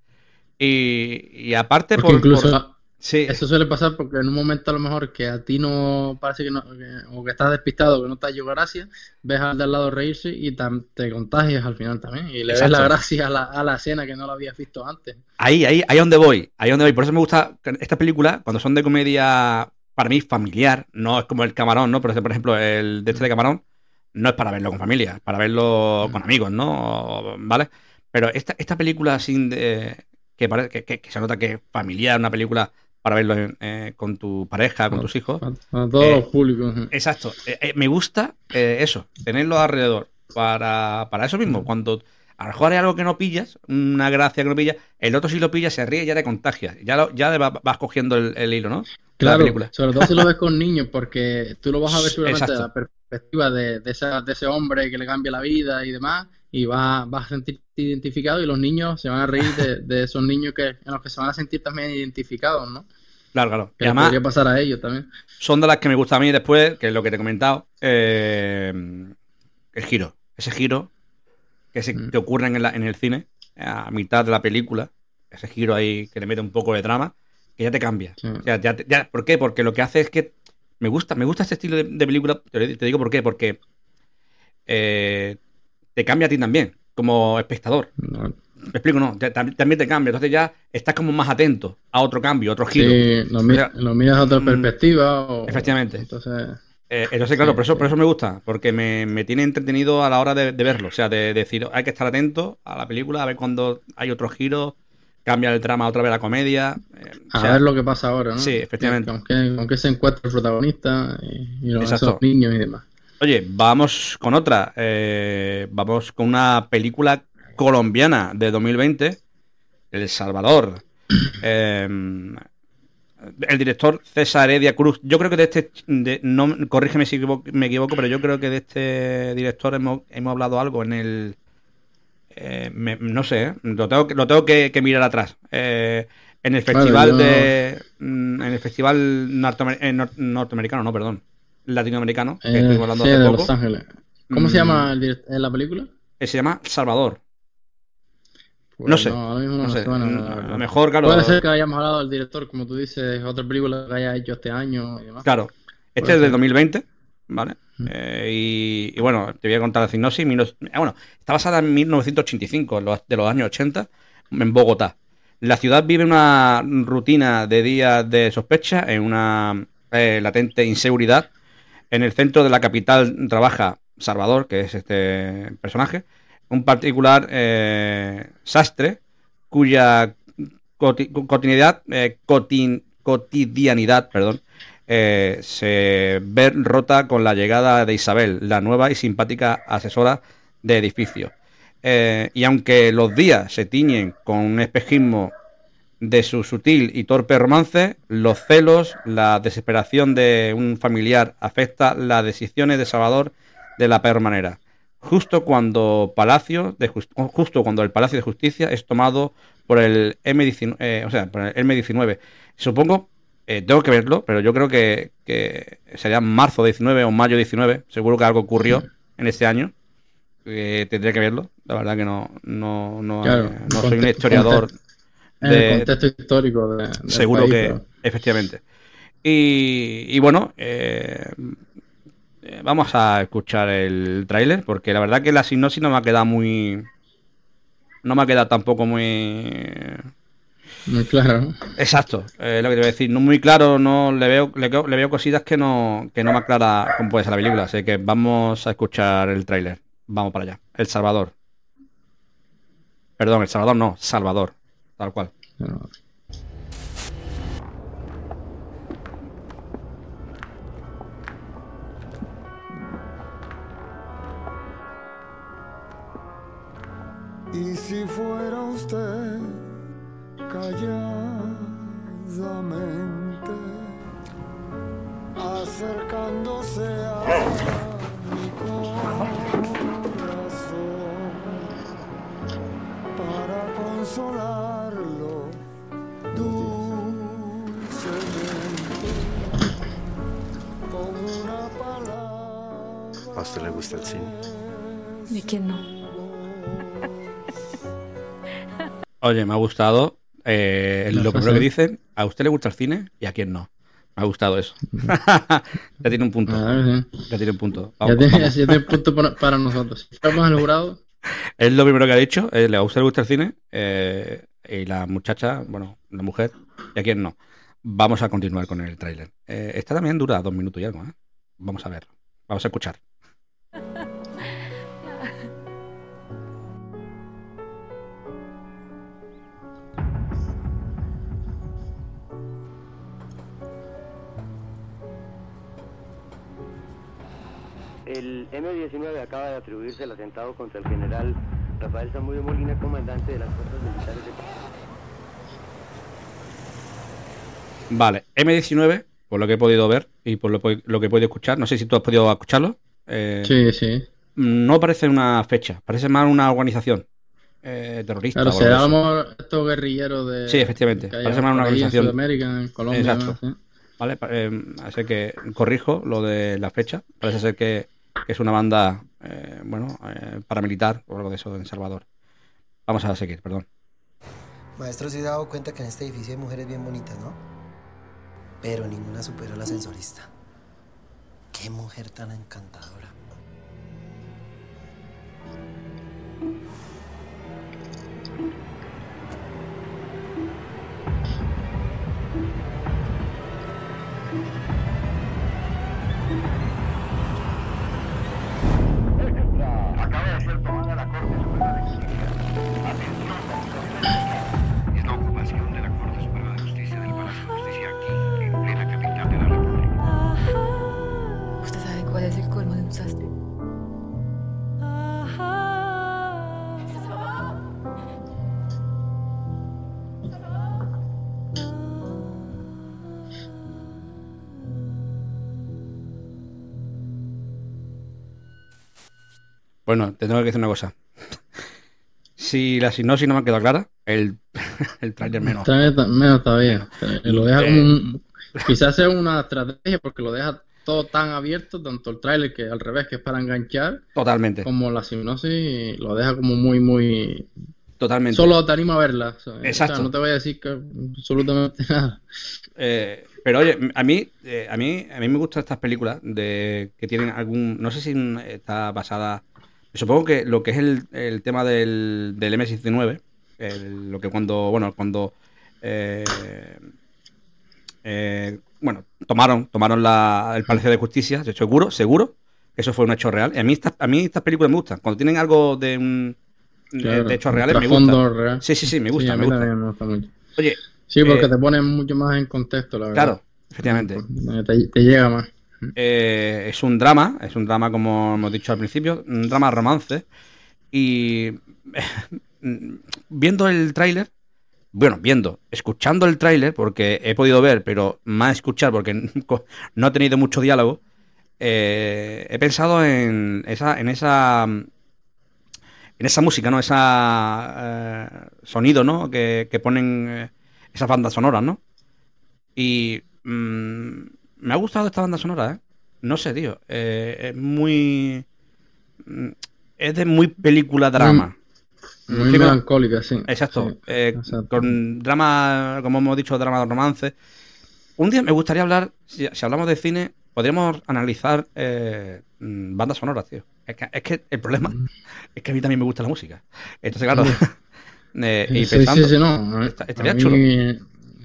Y, y aparte Porque por... incluso por- Sí. eso suele pasar porque en un momento a lo mejor que a ti no parece que no, que- o que estás despistado, que no te ha hecho gracia, ves al de al lado reírse y tam- te contagias al final también. Y le ves Exacto. la gracia a la, a la escena que no la habías visto antes. Ahí, ahí, ahí donde voy, ahí donde voy. Por eso me gusta estas películas, cuando son de comedia, para mí, familiar, no es como el camarón, ¿no? Por ejemplo, por ejemplo, el de este de camarón, no es para verlo con familia, para verlo con amigos, ¿no? ¿Vale? Pero esta, esta película sin de, que, pare- que, que- que se nota que es familiar, una película para verlo en- eh, con tu pareja, con tus hijos. A todos Eh, los públicos. ¿eh? Exacto. Eh, me gusta eso, tenerlo alrededor. Para, para eso mismo, cuando a lo mejor hay algo que no pillas, una gracia que no pillas, el otro si lo pillas, se ríe y ya te contagia. Ya, lo- ya vas cogiendo el, el hilo, ¿no? Claro, sobre todo si lo ves con niños, porque tú lo vas a ver seguramente Exacto. la perspectiva de, de, esa- de ese hombre que le cambia la vida y demás, y vas, vas a sentirte identificado y los niños se van a reír de, de esos niños que, en los que se van a sentir también identificados, ¿no? Claro, claro. Que Y además, podría pasar a ellos también. son de las que me gusta a mí después, que es lo que te he comentado, eh, el giro. Ese giro que, se, que ocurre en, la- en el cine, a mitad de la película, ese giro ahí que le mete un poco de drama, que ya te cambia. O sea, ya te- ya- ¿Por qué? Porque lo que hace es que me gusta, me gusta este estilo de, de película, te, te digo por qué, porque eh, te cambia a ti también, como espectador. No. Me explico, no, te- tam- también te cambia. Entonces ya estás como más atento a otro cambio, a otro giro. Sí, lo, mi- O sea, lo miras a otra mm, perspectiva. O, Efectivamente. Entonces, Eh, entonces, claro, por eso, por eso me gusta, porque me, me tiene entretenido a la hora de, de verlo. O sea, de, decir, hay que estar atento a la película, a ver cuando hay otro giro, cambia el trama otra vez a la comedia. eh, o a sea, ver lo que pasa ahora, ¿no? Sí, efectivamente. Con qué, con qué se encuentra el protagonista y, y los, esos niños y demás. Oye, vamos con otra. eh, vamos con una película colombiana de 2020, El Salvador. Eh, el director César Heredia Cruz. Yo creo que de este, de- no, corrígeme si me equivoco, pero yo creo que de este director hemos, hemos hablado algo en el, eh, me- no sé, ¿eh? lo tengo, que- lo tengo que, que mirar atrás. Eh, en el festival yo- de, mm, en el festival norteamer- eh, nor- norteamericano, no, perdón, latinoamericano, que estuvimos hablando sí, hace de poco. Los Ángeles. ¿Cómo se Mm, llama el la película? Se llama Salvador. Pues no sé. no, ahora mismo no no sé. suena, Mm, a lo mejor, claro. Puede ser que hayamos hablado del director, como tú dices, otra película que haya hecho este año y demás. Claro. Este Puede es del ser. 2020, ¿vale? Eh, y, y bueno, te voy a contar la sinopsis. Mil- ah, bueno, está basada en 1985, en los- de los años 80, en Bogotá. La ciudad vive una rutina de días de sospecha, en una eh, latente inseguridad. En el centro de la capital trabaja Salvador, que es este personaje, un particular eh, sastre cuya coti- cotidianidad, eh, cotin- cotidianidad perdón, eh, se ve rota con la llegada de Isabel, la nueva y simpática asesora de edificio. Eh, y aunque los días se tiñen con un espejismo de su sutil y torpe romance, los celos, la desesperación de un familiar afecta las decisiones de Salvador de la peor manera. Justo cuando Palacio de Jus- justo cuando el Palacio de Justicia es tomado por el M19, eh, o sea, por el M19. Supongo, eh, tengo que verlo, pero yo creo que, que sería marzo 19 o mayo 19. Seguro que algo ocurrió en este año. Eh, tendré que verlo. La verdad que no, no, no, Claro, eh, no soy un historiador. En el contexto histórico de, del Seguro país, que, pero- efectivamente. Y, y bueno, eh, vamos a escuchar el tráiler, porque la verdad que la sinopsis no me ha quedado muy... No me ha quedado tampoco muy... Muy claro. Exacto, eh, lo que te voy a decir, no muy claro, no le veo, le, veo- le veo cositas que no, que no me aclara cómo puede ser la película, así que vamos a escuchar el tráiler. Vamos para allá. El Salvador. Perdón, El Salvador no, Salvador, tal cual. Y si fuera usted calladamente acercándose a mi corazón para consolarlo dulcemente con una palabra. ¿A usted le gusta el cine? ¿De quién no? Oye, me ha gustado eh, lo primero que dicen. ¿A usted le gusta el cine y a quién no? Me ha gustado eso. ya tiene un punto. Ya tiene un punto. Ya tiene, ya tiene punto para, para nosotros. El jurado, Es lo primero que ha dicho. eh, ¿Le a usted le gusta el cine? Eh, y la muchacha, bueno, la mujer, y a quién no. Vamos a continuar con el tráiler. Eh, esta también dura dos minutos y algo, ¿eh? Vamos a ver. Vamos a escuchar. El M-19 acaba de atribuirse el atentado contra el general Rafael Zamudio Molina, comandante de las fuerzas militares de... Vale, M19, por lo que he podido ver y por lo, que he podido escuchar, no sé si tú has podido escucharlo. eh, Sí, sí. No parece una fecha, parece más una organización eh, terrorista. Claro, mejor estos guerrilleros de. Sí, efectivamente. Parece más una ahí en organización. Sudamérica, en Colombia. Exacto. Vale, eh, así que corrijo lo de la fecha. Parece ser que, es una banda, eh, bueno, eh, paramilitar o algo de eso en Salvador. Vamos a seguir, perdón. Maestro, se ha dado cuenta que en este edificio hay mujeres bien bonitas, ¿no? Pero ninguna supera a la ascensorista. Qué mujer tan encantadora. Ser tomada la Corte Bueno, te tengo que decir una cosa. Si la sinopsis no me ha quedado clara, el, el tráiler menos. Está bien, menos todavía. Lo deja Eh. como un. Quizás sea una estrategia porque lo deja todo tan abierto, tanto el tráiler que al revés, que es para enganchar, Totalmente. como la sinopsis lo deja como muy, muy. Totalmente. Solo te anima a verla. o sea, Exacto. o sea, no te voy a decir que absolutamente nada. Eh, pero oye, a mí, eh, a mí, a mí me gustan estas películas de que tienen algún, no sé si está basada, supongo que lo que es el, el tema del, del M19, el- lo que cuando, bueno, cuando, eh, eh, bueno, tomaron, tomaron la, el Palacio de Justicia, de hecho, seguro, seguro que eso fue un hecho real. A mí estas, a mí estas películas me gustan, cuando tienen algo de un, de- Claro, de hechos reales me gusta. real. Sí, sí, sí, me gusta, a me gusta. me gusta mucho. Oye, Sí, porque eh, te ponen mucho más en contexto, la verdad. Claro, efectivamente. Te, te llega más. Eh, es un drama, es un drama como hemos dicho al principio, un drama romance. Y viendo el tráiler, bueno, viendo, escuchando el tráiler, porque he podido ver, pero más escuchar porque no he tenido mucho diálogo, eh, he pensado en esa, en esa, en esa música, ¿no? Esa eh, sonido, ¿no? Que, que ponen eh, esas bandas sonoras, ¿no? Y mm, me ha gustado esta banda sonora, ¿eh? No sé, tío. eh, es muy. mm, Es de muy película drama. Muy Sí, con- melancólica, sí. Exacto. Sí, eh, con drama, como hemos dicho, drama de romance. Un día me gustaría hablar, si, si hablamos de cine, podríamos analizar eh, mm, bandas sonoras, tío. Es que, es que el problema es que a mí también me gusta la música. Entonces, claro. eh, y Sí, pensando, sí, sí, no. a- esta- estaría a mí, chulo.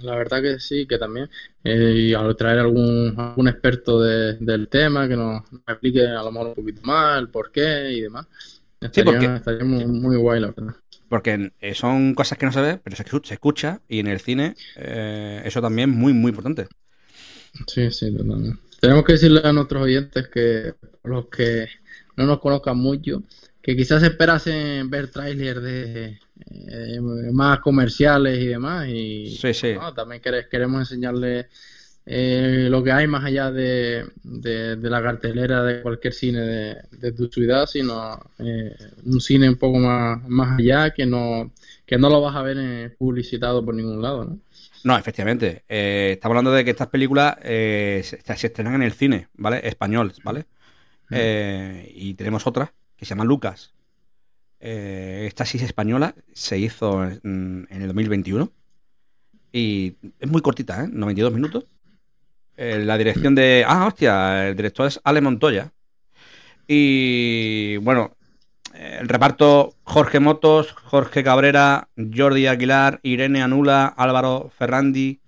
La verdad que sí, que también. eh, y al traer algún, algún experto de- del tema que nos, nos explique a lo mejor un poquito más el por qué y demás. Estaría, porque- estaría muy, muy guay, la verdad. Porque eh, son cosas que no se ve, pero se escucha, se escucha y en el cine eh, eso también es muy, muy importante. Sí, sí, totalmente. Tenemos que decirle a nuestros oyentes que los que no nos conozcan mucho, que quizás esperasen ver trailers de eh, más comerciales y demás. Y Sí, sí. no, también quere- queremos enseñarles eh, lo que hay más allá de, de- de la cartelera de cualquier cine de, de tu ciudad, sino eh, un cine un poco más, más allá que no, que no lo vas a ver eh, publicitado por ningún lado, ¿no? No, efectivamente. estamos hablando de que estas películas se, se estrenan en el cine, ¿vale? Español, ¿vale? Eh, y tenemos otra que se llama Lucas. Eh, esta sí es española, se hizo en, en el 2021 y es muy cortita, ¿eh? 92 minutos. Eh, la dirección de... Ah, hostia, el director es Ale Montoya. Y bueno, el reparto Jorge Motos, Jorge Cabrera, Jordi Aguilar, Irene Anula, Álvaro Ferrandi,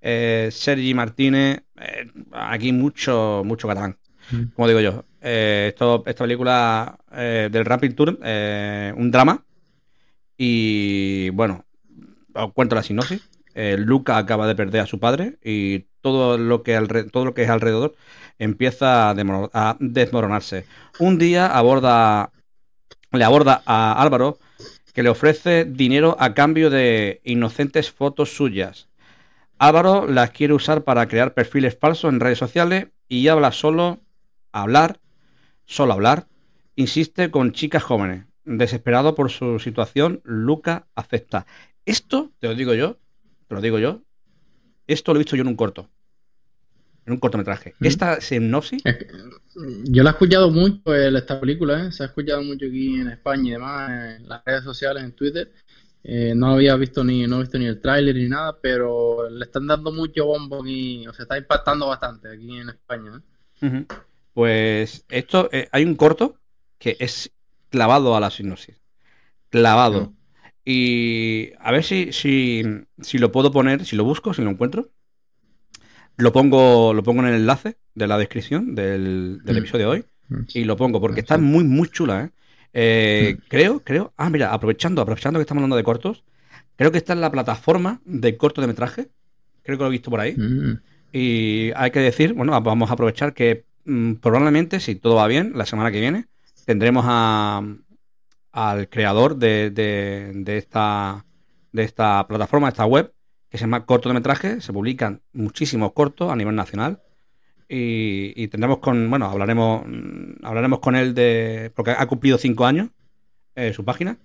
eh, Sergi Martínez. eh, aquí mucho, mucho catalán, como digo yo. Eh, esta película eh, del Rapid Tour, eh, un drama. Y bueno, os cuento la sinopsis. Luca acaba de perder a su padre y todo lo que, todo lo que es alrededor empieza a, a desmoronarse. Un día aborda, le aborda a Álvaro que le ofrece dinero a cambio de inocentes fotos suyas. Álvaro las quiere usar para crear perfiles falsos en redes sociales y habla solo, hablar, solo hablar, insiste con chicas jóvenes. Desesperado por su situación, Luca acepta. Esto, te lo digo yo, te lo digo yo, esto lo he visto yo en un corto. En un cortometraje. ¿Mm? Esta sinopsis, Yo la he escuchado mucho, el- esta película, ¿eh? Se ha escuchado mucho aquí en España y demás, en las redes sociales, en Twitter. Eh, no había visto ni, no he visto ni el tráiler ni nada, pero le están dando mucho bombo aquí, o sea, está impactando bastante aquí en España, ¿eh? Pues esto, eh, hay un corto que es clavado a la sinopsis. Clavado. Y a ver si, si, si lo puedo poner, si lo busco, si lo encuentro. Lo pongo, lo pongo en el enlace de la descripción del, del Mm. episodio de hoy. Y lo pongo porque está muy, muy chula, ¿eh? Eh, Creo, creo. Ah, mira, aprovechando, aprovechando que estamos hablando de cortos, creo que está en la plataforma de corto de metraje. Creo que lo he visto por ahí. Mm. Y hay que decir, bueno, vamos a aprovechar que mm, probablemente, si todo va bien, la semana que viene tendremos a, al creador de, de- de esta, de esta plataforma, esta web, que se llama Corto de Metraje. Se publican muchísimos cortos a nivel nacional. Y, y tendremos con, bueno, hablaremos, mm, hablaremos con él de, porque ha cumplido cinco años eh, su página.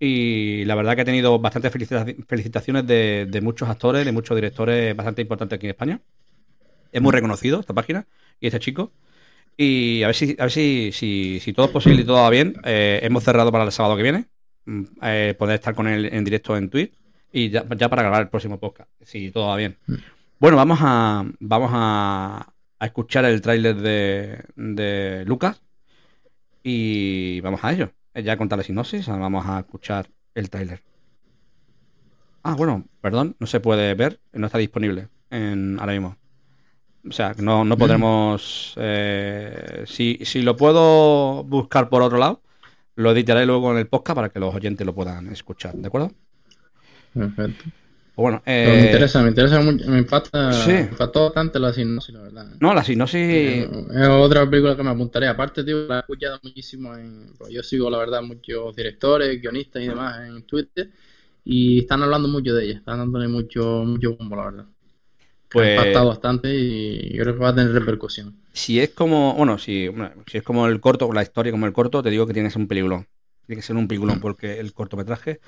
Y la verdad que ha tenido bastantes felicita- felicitaciones de, de muchos actores, de muchos directores bastante importantes aquí en España. Es muy reconocido esta página y este chico. Y a ver si, a ver si, si, si todo es posible y todo va bien. eh, hemos cerrado para el sábado que viene. mm, eh, poder estar con él en directo en Twitch. Y ya, ya para grabar el próximo podcast. Si todo va bien. Bueno, vamos a. Vamos a, a escuchar el tráiler de, de Lucas. Y vamos a ello. Ya contar la sinopsis, vamos a escuchar el tráiler. Ah, bueno, perdón, no se puede ver, no está disponible en, ahora mismo. O sea, no, no podremos. eh, si, si lo puedo buscar por otro lado, lo editaré luego en el podcast para que los oyentes lo puedan escuchar, ¿de acuerdo? Perfecto. Pues bueno, Pero me eh, interesa, me interesa mucho, me impacta, sí. me impactó bastante la sinopsis, la verdad. No, la sinopsis. Es otra película que me apuntaré. Aparte, tío, la he escuchado muchísimo en... pues yo sigo, la verdad, muchos directores, guionistas y demás en Twitter y están hablando mucho de ella, están dándole mucho, mucho bombo, la verdad. Pues- ha impactado bastante y yo creo que va a tener repercusión. Si es como, bueno, si, bueno, si es como el corto, la historia como el corto, te digo que tiene que ser un peliculón. Tiene que ser un peliculón porque el cortometraje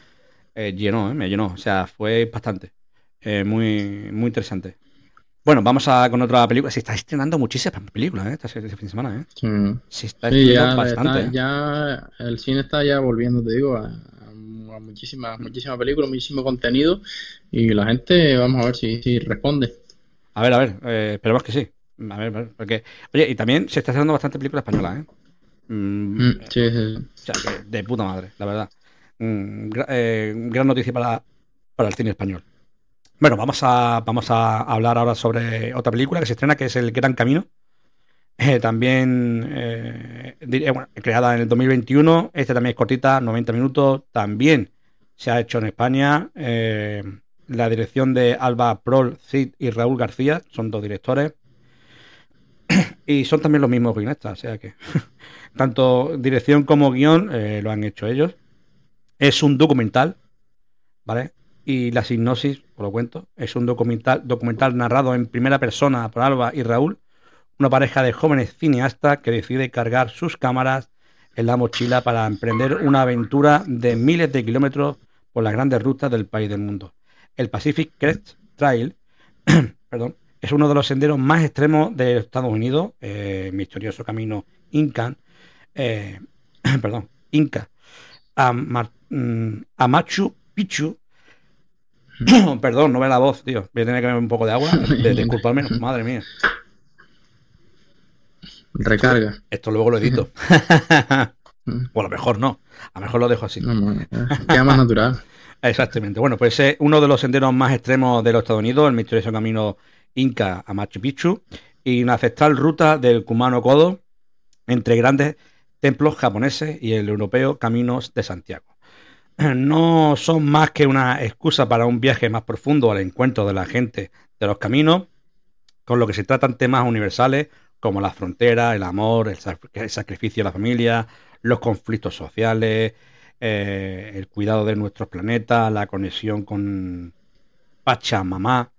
eh, llenó, eh, me llenó. O sea, fue bastante. Eh, muy, muy interesante. Bueno, vamos a con otra película. Se está estrenando muchísimas películas, ¿eh? Este, este fin de semana, ¿eh? Sí. Se está Sí, estrenando ya, bastante. está- ya el cine está ya volviendo, te digo, a, a muchísimas, muchísimas películas, muchísimo contenido y la gente, vamos a ver si, si responde. A ver, a ver, eh, esperemos que sí. A ver, a ver, porque. Oye, y también se está haciendo bastante película española, ¿eh? Mm, Mm, sí, sí. O sea, que de puta madre, la verdad. Mm, gra- eh, gran noticia para, para el cine español. Bueno, vamos a, vamos a hablar ahora sobre otra película que se estrena, que es El Gran Camino. Eh, también eh, bueno, creada en el 2021. Este también es cortita, 90 minutos. También se ha hecho en España. eh, la dirección de Alba Prol, Cid y Raúl García son dos directores. Y son también los mismos guionistas, o sea que tanto dirección como guion eh, lo han hecho ellos. Es un documental, ¿vale? Y la sinopsis, os lo cuento, es un documental, documental narrado en primera persona por Alba y Raúl, una pareja de jóvenes cineastas que decide cargar sus cámaras en la mochila para emprender una aventura de miles de kilómetros por las grandes rutas del país del mundo. El Pacific Crest Trail, perdón, es uno de los senderos más extremos de Estados Unidos, eh, misterioso camino Inca, eh, perdón, Inca, a, Mar- mm, a Machu Picchu. perdón, no ve la voz, tío. Voy a tener que beber un poco de agua. De, disculpadme, madre mía. Recarga. Esto luego lo edito. o a lo mejor no. A lo mejor lo dejo así. No, queda más natural. Exactamente. Bueno, pues es uno de los senderos más extremos de los Estados Unidos, el misterioso camino Inca a Machu Picchu, y una ancestral ruta del Kumano Kodo entre grandes templos japoneses y el europeo Caminos de Santiago. no son más que una excusa para un viaje más profundo al encuentro de la gente de los caminos, con lo que se tratan temas universales como la frontera, el amor, el, el sacrificio de la familia, los conflictos sociales, eh, el cuidado de nuestros planetas, la conexión con Pachamamá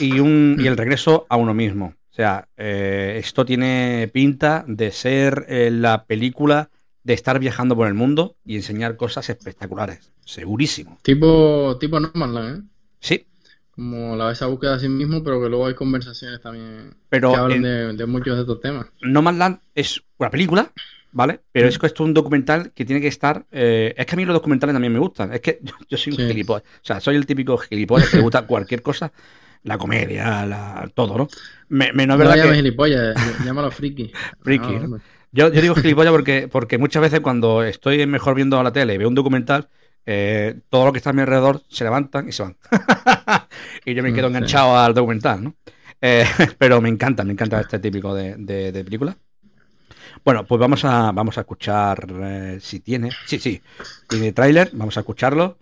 y, un, y el regreso a uno mismo. O sea, eh, esto tiene pinta de ser eh, la película de estar viajando por el mundo y enseñar cosas espectaculares. Segurísimo. Tipo, tipo Nomadland, ¿eh? Sí. Como la esa búsqueda de sí mismo, pero que luego hay conversaciones también Pero que hablan en- de, de muchos de estos temas. Nomadland es una película, ¿vale? Pero es que esto es un documental que tiene que estar. eh, es que a mí los documentales también me gustan. Es que yo, yo soy un gilipollas. O sea, soy el típico gilipollas que le gusta cualquier cosa. La comedia, la, todo, ¿no? Me, me- no verdad llames que. gilipollas, ll- llámalo friki. Friki, No, ¿no? hombre. Yo, yo digo gilipollas porque, porque muchas veces cuando estoy mejor viendo la tele y veo un documental, eh, todo lo que está a mi alrededor se levantan y se van. y yo me quedo Mm, sí. enganchado al documental, ¿no? Eh, pero me encanta, me encanta este típico de, de, de película. Bueno, pues vamos a, vamos a escuchar eh, si tiene. Sí, sí. Tiene tráiler, vamos a escucharlo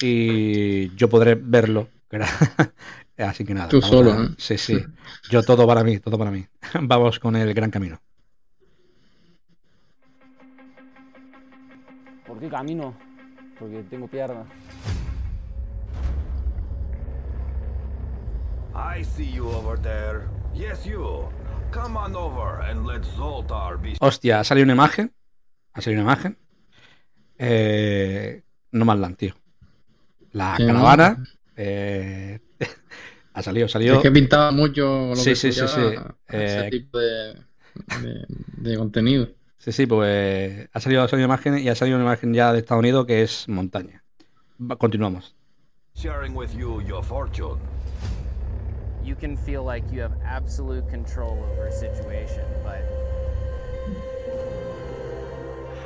y yo podré verlo. Así que nada. Tú solo, a- ¿eh? Sí, sí. Yo todo para mí, todo para mí. Vamos con el gran camino. ¿Por qué camino? Porque tengo piernas. I see you over there. Yes, you. Come on over and let Zoltar be. Hostia, ha salido una imagen. Ha salido una imagen. Eh, no más tío. La Sí, ¿no? caravana. eh, ha salido, ha salido. Es que pintaba mucho lo Sí, que sí, sí, sí. ese Eh, tipo de, de- de contenido. Sí, sí, pues ha salido, ha salido una imagen y ha salido una imagen ya de Estados Unidos que es montaña. Continuamos. Sharing with you your fortune. You can feel like you have absolute control over a situation, but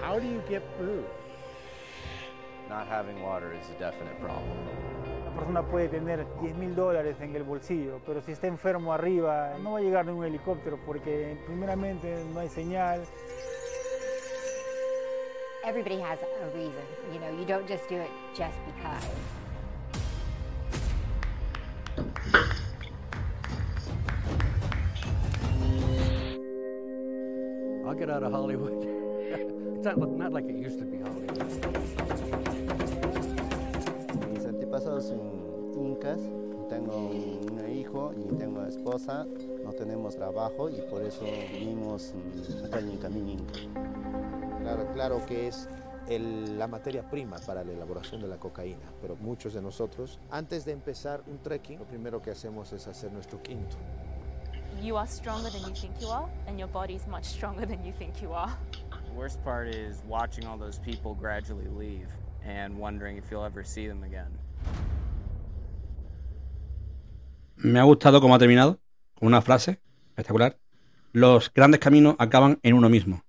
How do you get food? not having water is a definite problem. Una persona puede tener 10 mil dólares en el bolsillo, pero si está enfermo arriba, no va a llegar ningún helicóptero porque primeramente no hay señal. Everybody has a reason. You know, you don't just do it just because. I'll get out of Hollywood. it's not, not like it used to be Hollywood. Mis antepasados son incas, tengo un hijo y tengo esposa, no tenemos trabajo y por eso vivimos acá en Camino Inca. Claro, claro que es el- la materia prima para la elaboración de la cocaína, pero muchos de nosotros, antes de empezar un trekking, lo primero que hacemos es hacer nuestro quinto. You are stronger than you think you are, and your body's much stronger than you think you are. The worst part is watching all those people gradually leave and wondering if you'll ever see them again. Me ha gustado cómo ha terminado, con una frase espectacular. Los grandes caminos acaban en uno mismo.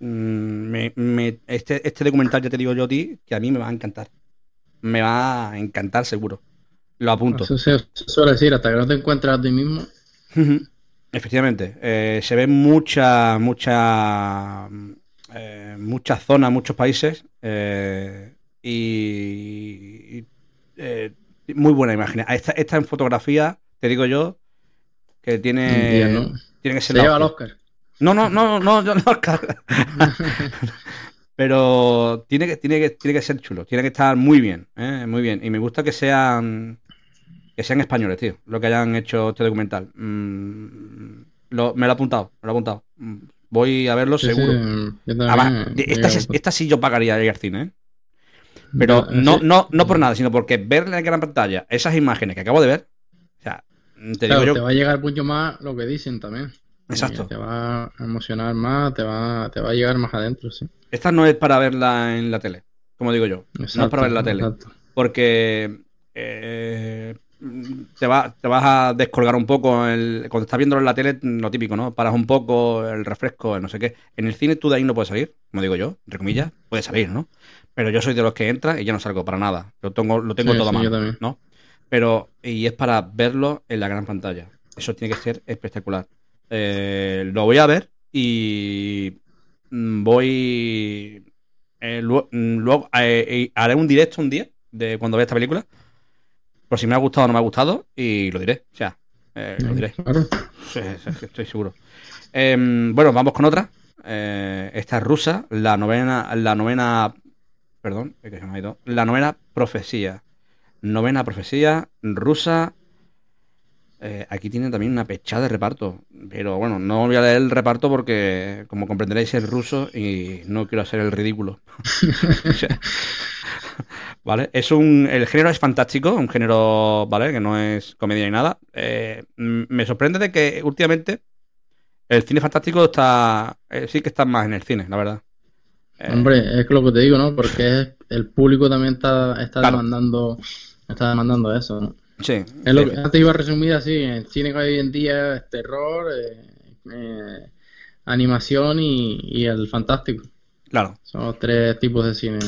Mm, me- me- este, este documental, ya te digo yo a ti, que a mí me va a encantar. Me va a encantar seguro. Lo apunto. Eso se, se suele decir, hasta que no te encuentras a ti mismo. Efectivamente, eh, se ven mucha, mucha, eh, muchas zonas, muchos países eh, y, y, eh, muy buena imagen. Esta, esta en fotografía, te digo yo, que tiene, Bien, ¿no? tiene que ser Se lleva el hostia. Oscar. No, no, no, no, no Oscar. Pero tiene que, tiene que, tiene que ser chulo, tiene que estar muy bien, ¿eh? muy bien. Y me gusta que sean que sean españoles, tío, lo que hayan hecho este documental. Mm, lo- me lo he apuntado, me lo he apuntado. Mm, Voy a verlo Sí, sí, seguro. también, Además, esta, sí- esta sí yo pagaría ir al cine, ¿eh? Pero Ya, no, sí. no, no por nada, sino porque ver en la gran pantalla esas imágenes que acabo de ver, o sea, te Claro, digo te yo, va a llegar mucho más lo que dicen también. Exacto. Te va a emocionar más, te va, te va a llegar más adentro, sí. Esta no es para verla en la tele, como digo yo. no es para verla en la tele. exacto. Porque eh, te, va- te vas a descolgar un poco. el- cuando estás viéndolo en la tele, lo típico, ¿no? Paras un poco, el refresco, el no sé qué. En el cine tú de ahí no puedes salir, como digo yo, entre comillas, puedes salir, ¿no? Pero yo soy de los que entra y ya no salgo para nada. Lo tengo, lo tengo Sí, todo sí, también. ¿no? Pero, y es para verlo en la gran pantalla. Eso tiene que ser espectacular. Eh, lo voy a ver y mm, voy eh, luego, luego, eh, eh, haré un directo un día de cuando vea esta película. Por si me ha gustado o no me ha gustado, y lo diré. O sea, eh, lo diré. Sí, sí, sí, estoy seguro. Em, bueno, vamos con otra. Eh, esta es rusa, la novena, la novena, perdón, es que se me ha ido. La novena profecía. Novena profecía rusa. Eh, aquí tiene también una pechada de reparto. Pero bueno, no voy a leer el reparto porque, como comprenderéis, es ruso y no quiero hacer el ridículo. O sea, ¿Vale? Es un. El género es fantástico, un género, ¿vale? Que no es comedia ni nada. Eh, me sorprende de que últimamente el cine fantástico está. eh, sí que está más en el cine, la verdad. Eh, Hombre, es lo que te digo, ¿no? Porque el público también está, está Claro. demandando está demandando eso, ¿no? Sí. Es lo que antes iba a resumir así, el cine que hay hoy en día es terror, animación y, y el fantástico. Claro. Son los tres tipos de cine.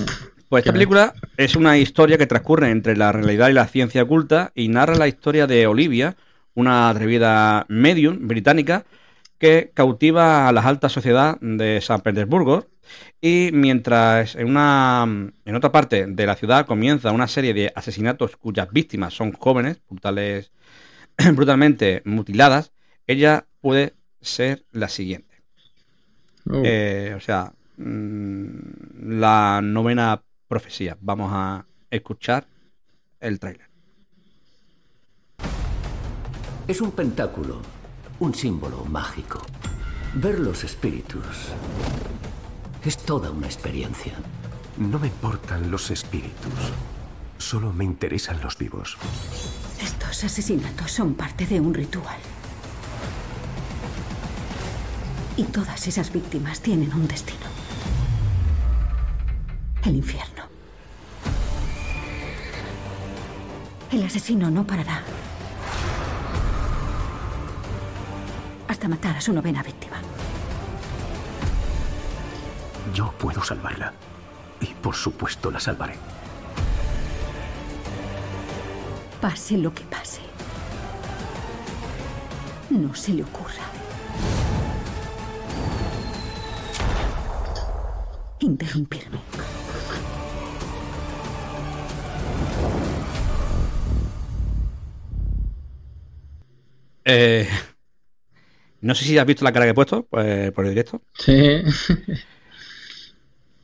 Pues esta película es una historia que transcurre entre la realidad y la ciencia oculta y narra la historia de Olivia, una atrevida medium británica que cautiva a la alta sociedad de San Petersburgo y mientras en una en otra parte de la ciudad comienza una serie de asesinatos cuyas víctimas son jóvenes, brutales, brutalmente mutiladas, ella puede ser la siguiente. Oh. Eh, o sea, mm, la novena profecía. Vamos a escuchar el tráiler. Es un pentáculo, un símbolo mágico. Ver los espíritus es toda una experiencia. No me importan los espíritus. Solo me interesan los vivos. Estos asesinatos son parte de un ritual. Y todas esas víctimas tienen un destino. El infierno. El asesino no parará hasta matar a su novena víctima. Yo puedo salvarla. Y por supuesto la salvaré. Pase lo que pase. No se le ocurra. Interrumpirme. Eh, no sé si has visto la cara que he puesto pues, por el directo. Sí.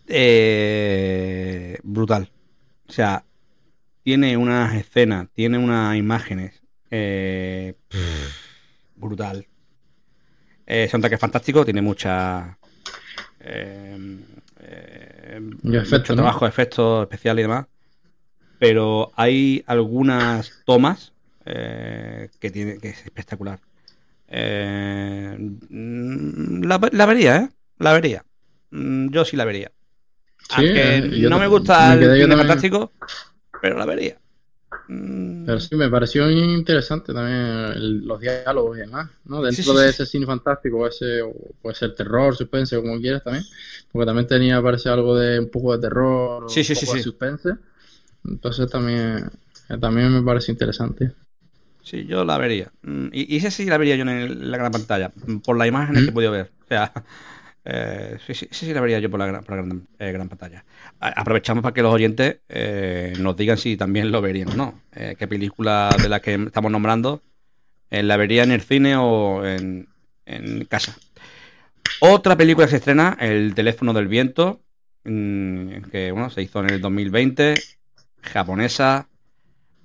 Eh, brutal. O sea, tiene unas escenas, tiene unas imágenes. eh, brutal. Eh, soundtrack es fantástico, tiene mucha. eh, eh, Y efecto, mucho ¿no? trabajo, efectos especiales y demás. Pero hay algunas tomas eh, que tiene que es espectacular. Eh, la, la vería, ¿eh? La vería. Mm, Yo sí la vería. Sí, Aunque eh, yo no me gusta me el cine fantástico, pero la vería. Mm, Pero sí, me pareció interesante también el- los diálogos y demás, ¿no? Dentro Sí, sí, de ese cine fantástico, ese, puede ser terror, suspense, como quieras también, porque también tenía, parece algo de un poco de terror, un sí, poco de sí. suspense, entonces también, eh, también me parece interesante. Sí, yo la vería. Mm, Y, y esa sí la vería yo en, el- la gran pantalla, mm, por las imágenes que he podido ver. O sea, eh, sí, sí, sí, la vería yo por la gran, por la gran, eh, gran pantalla. A- aprovechamos para que los oyentes eh, nos digan si también lo verían o no. ¿Qué película de la que estamos nombrando la vería en el cine o en, en casa? Otra película que se estrena, El teléfono del viento, mm, que bueno, se hizo en el 2020, japonesa.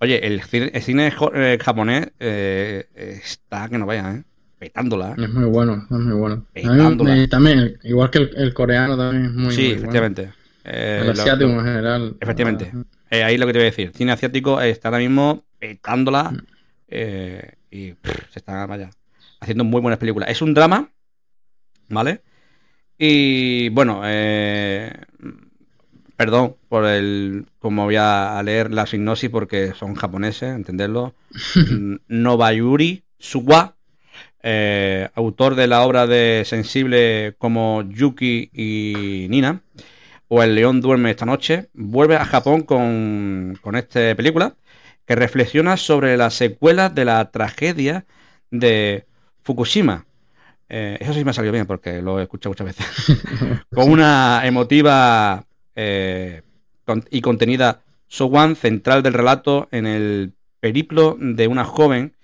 Oye, el cine, el cine jo- eh, japonés eh, está que no vaya, ¿eh? Petándola. ¿eh? Es muy bueno, es muy bueno. Mí Petándola. también, igual que el, el coreano también es muy, sí, muy bueno. efectivamente. Eh, El asiático lo- en general. Efectivamente. Eh, ahí lo que te voy a decir. Cine asiático está ahora mismo petándola eh, y pff, se está vaya, haciendo muy buenas películas. Es un drama, ¿vale? Y bueno, eh, perdón por el como voy a leer la sinopsis porque son japoneses, entenderlo. Nobayuri Suwa, eh, autor de la obra de Sensible como Yuki y Nina, o El león duerme esta noche, vuelve a Japón con, con esta película que reflexiona sobre las secuelas de la tragedia de Fukushima. Eh, eso sí me ha salido bien porque lo he escuchado muchas veces. con una emotiva eh, con- y contenida So One, central del relato en el periplo de una joven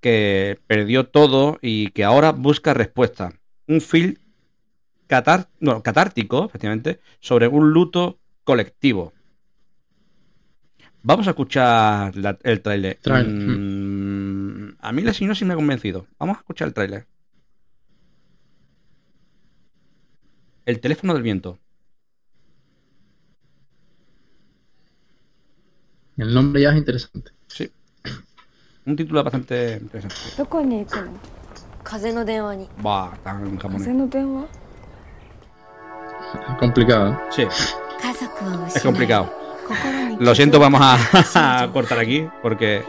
que perdió todo y que ahora busca respuesta. Un film catar- no, catártico, efectivamente, sobre un luto colectivo. Vamos a escuchar la- el tráiler. Tráiler. Mm, a mí la sinopsis me ha convencido. Vamos a escuchar el tráiler. El teléfono del viento. El nombre ya es interesante. Sí. Un título bastante interesante. ¿Dónde Va, tan japonés. Es complicado. ¿eh? Sí. Es complicado. Lo siento, vamos a, a cortar aquí porque.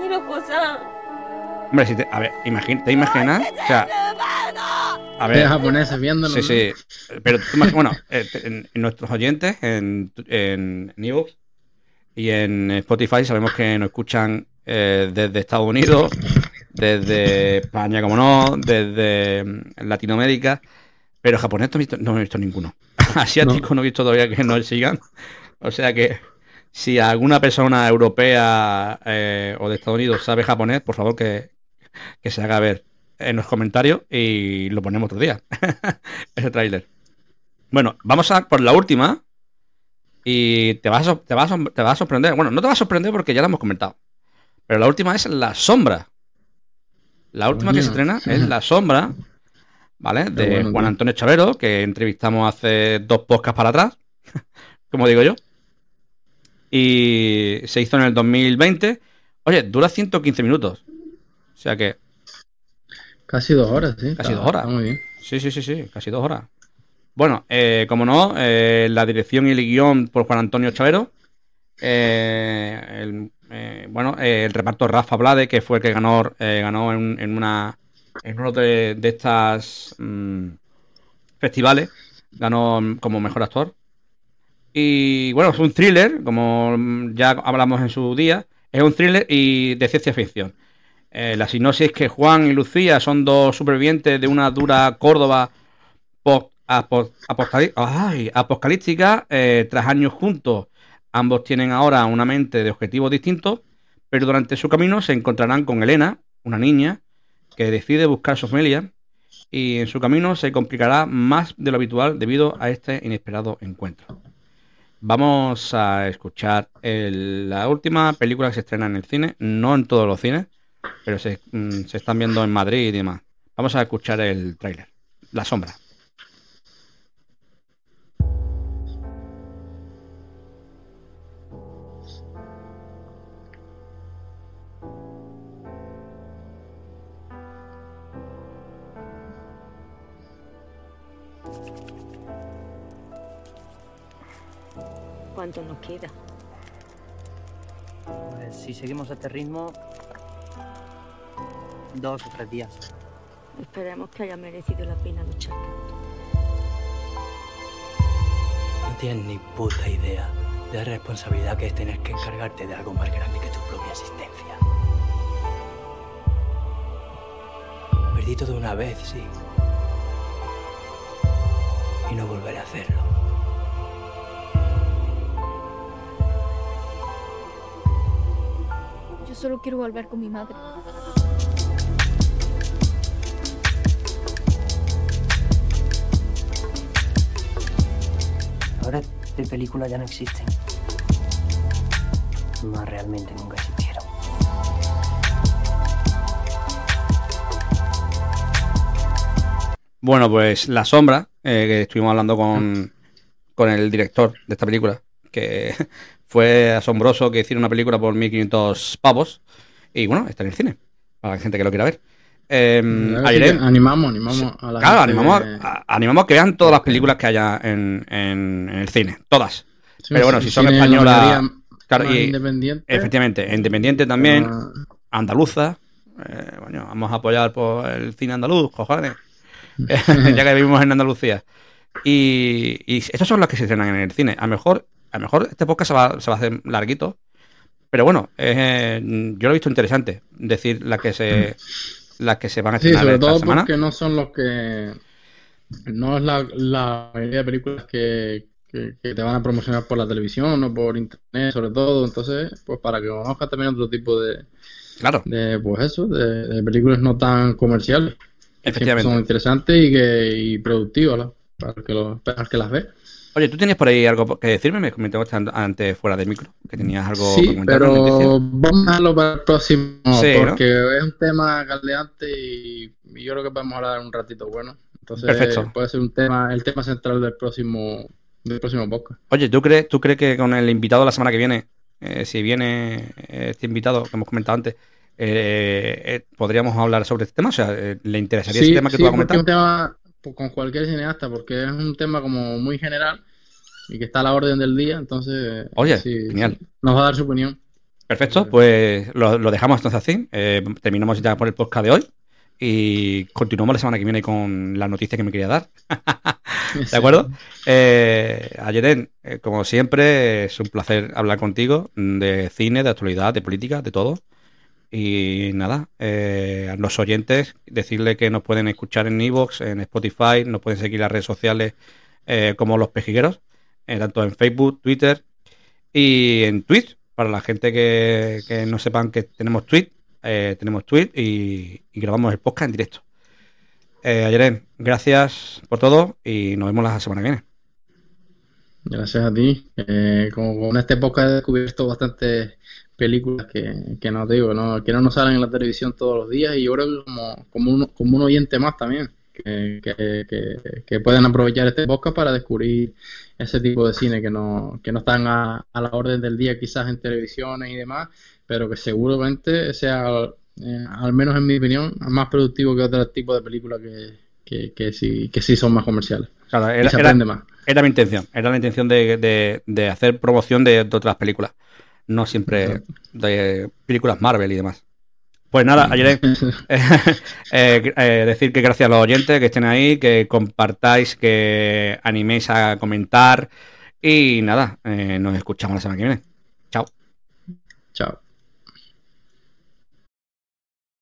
Hombre, si te, a ver, imagina, ¿te imaginas? O sea, a ver, japoneses viéndolo. Sí, sí. Pero bueno, eh, en, en nuestros oyentes en, en, en e y en Spotify sabemos que nos escuchan eh, desde Estados Unidos, desde España, como no, desde mm, Latinoamérica, pero japonés no he visto, no he visto ninguno. Asiático no. he visto todavía que nos sigan. O sea que si alguna persona europea eh, o de Estados Unidos sabe japonés, por favor que, que se haga ver en los comentarios y lo ponemos otro día. Ese tráiler. Bueno, vamos a por la última. Y te vas, a, te, vas a, te vas a sorprender. Bueno, no te va a sorprender porque ya la hemos comentado. Pero la última es La Sombra. La última que se estrena es La Sombra. ¿Vale? De bueno, Juan. Antonio Chavero, que entrevistamos hace dos podcasts para atrás. como digo yo. Y se hizo en el 2020. Oye, dura 115 minutos. O sea que Casi dos horas, sí. Casi Está- dos horas. está muy bien. Sí, sí, sí, sí, casi dos horas. Bueno, eh, como no, eh, la dirección y el guion por Juan Antonio Chavero. Eh, el, eh, bueno, el reparto Rafa Blade, que fue el que ganó, ganó en, una en uno de, de estas mm, festivales, ganó como mejor actor. Y bueno, es un thriller, como ya hablamos en su día, es un thriller y de ciencia ficción. La sinopsis es que Juan y Lucía son dos supervivientes de una dura Córdoba post- apocalíptica eh, tras años juntos. Ambos tienen ahora una mente de objetivos distintos, pero durante su camino se encontrarán con Elena, una niña que decide buscar su familia y en su camino se complicará más de lo habitual debido a este inesperado encuentro. Vamos a escuchar la última película que se estrena en el cine, no en todos los cines, pero se, mm, se están viendo en Madrid y demás. Vamos a escuchar el tráiler. La sombra. ¿Cuánto nos queda? Pues si seguimos a este ritmo, dos o tres días. Esperemos que haya merecido la pena luchar tanto. No tienes ni puta idea de la responsabilidad que es tener que encargarte de algo más grande que tu propia existencia. Perdí todo una vez, sí. Y no volveré a hacerlo. Yo solo quiero volver con mi madre. Ahora de películas ya no existen. Más realmente nunca existieron. Bueno, pues La Sombra, eh, que estuvimos hablando con, con el director de esta película, que fue asombroso que hiciera una película por 1500 pavos. Y bueno, está en el cine, para la gente que lo quiera ver. Eh, ayer- que animamos, animamos a la Claro, gente animamos, a, animamos a que vean todas las películas que haya en, en- en el cine, todas. Sí, Pero bueno, si son españolas, claro, independiente. efectivamente, independiente también, andaluza, eh, bueno, vamos a apoyar por el cine andaluz, cojones, ya que vivimos en Andalucía. Y, y estas son las que se estrenan en el cine. A lo mejor, a lo mejor este podcast se va, se va a hacer larguito, pero bueno, eh, yo lo he visto interesante, decir las que se, las que se van a Sí, estrenar sobre esta todo semana. porque no son los que. No es la, la mayoría de películas que, que, que te van a promocionar por la televisión o por internet, sobre todo. Entonces, pues para que conozcas también otro tipo de, Claro. de pues eso, de, de películas no tan comerciales. que Efectivamente. Son interesantes y, que, y productivas ¿no? para, que lo- para que las ve. Oye, ¿tú tienes por ahí algo que decirme? Me comentabas an- antes fuera de micro, que tenías algo que Sí, comentarme, pero Leticia. vamos a dejarlo para el próximo, Sí, ¿no? porque es un tema caldeante y, yo creo que podemos hablar un ratito bueno. Entonces Perfecto. puede ser un tema, el tema central del próximo, del próximo podcast. Oye, ¿tú crees, ¿tú crees que con el invitado la semana que viene, eh, si viene eh, este invitado que hemos comentado antes, eh, eh, podríamos hablar sobre este tema? O sea, ¿le interesaría ese tema que tú has porque es comentado? un tema con cualquier cineasta, porque es un tema como muy general y que está a la orden del día, entonces Oye, sí, genial. nos va a dar su opinión. Perfecto, pues lo, lo dejamos entonces así. Eh, terminamos ya por el podcast de hoy y continuamos la semana que viene con la noticia que me quería dar. ¿De acuerdo? Eh, Ayeren, eh, como siempre, es un placer hablar contigo de cine, de actualidad, de política, de todo. Y nada, eh, a los oyentes, decirle que nos pueden escuchar en Evox, en Spotify, nos pueden seguir las redes sociales eh, como Los Pejigueros, eh, tanto en Facebook, Twitter y en Twitch. Para la gente que, que no sepan que tenemos tweet, eh, tenemos tweet y, grabamos el podcast en directo. Eh, gracias por todo y nos vemos la semana que viene. Gracias a ti. Eh, como con este podcast he descubierto bastantes películas que, que no te digo, no, que no nos salen en la televisión todos los días y yo creo que como, como, un, como un oyente más también, que, que, que, que pueden aprovechar este podcast para descubrir ese tipo de cine que no, que no están a, a la orden del día quizás en televisiones y demás, pero que seguramente sea, eh, al menos en mi opinión, más productivo que otro tipo de películas que, que, que sí, que sí son más comerciales. Claro, Y era, era- más. era mi intención, era la intención de, de- de hacer promoción de, de otras películas, no siempre de películas Marvel y demás. Pues nada, ayer eh, eh, decir que gracias a los oyentes que estén ahí, que compartáis, que animéis a comentar y nada, eh, nos escuchamos la semana que viene.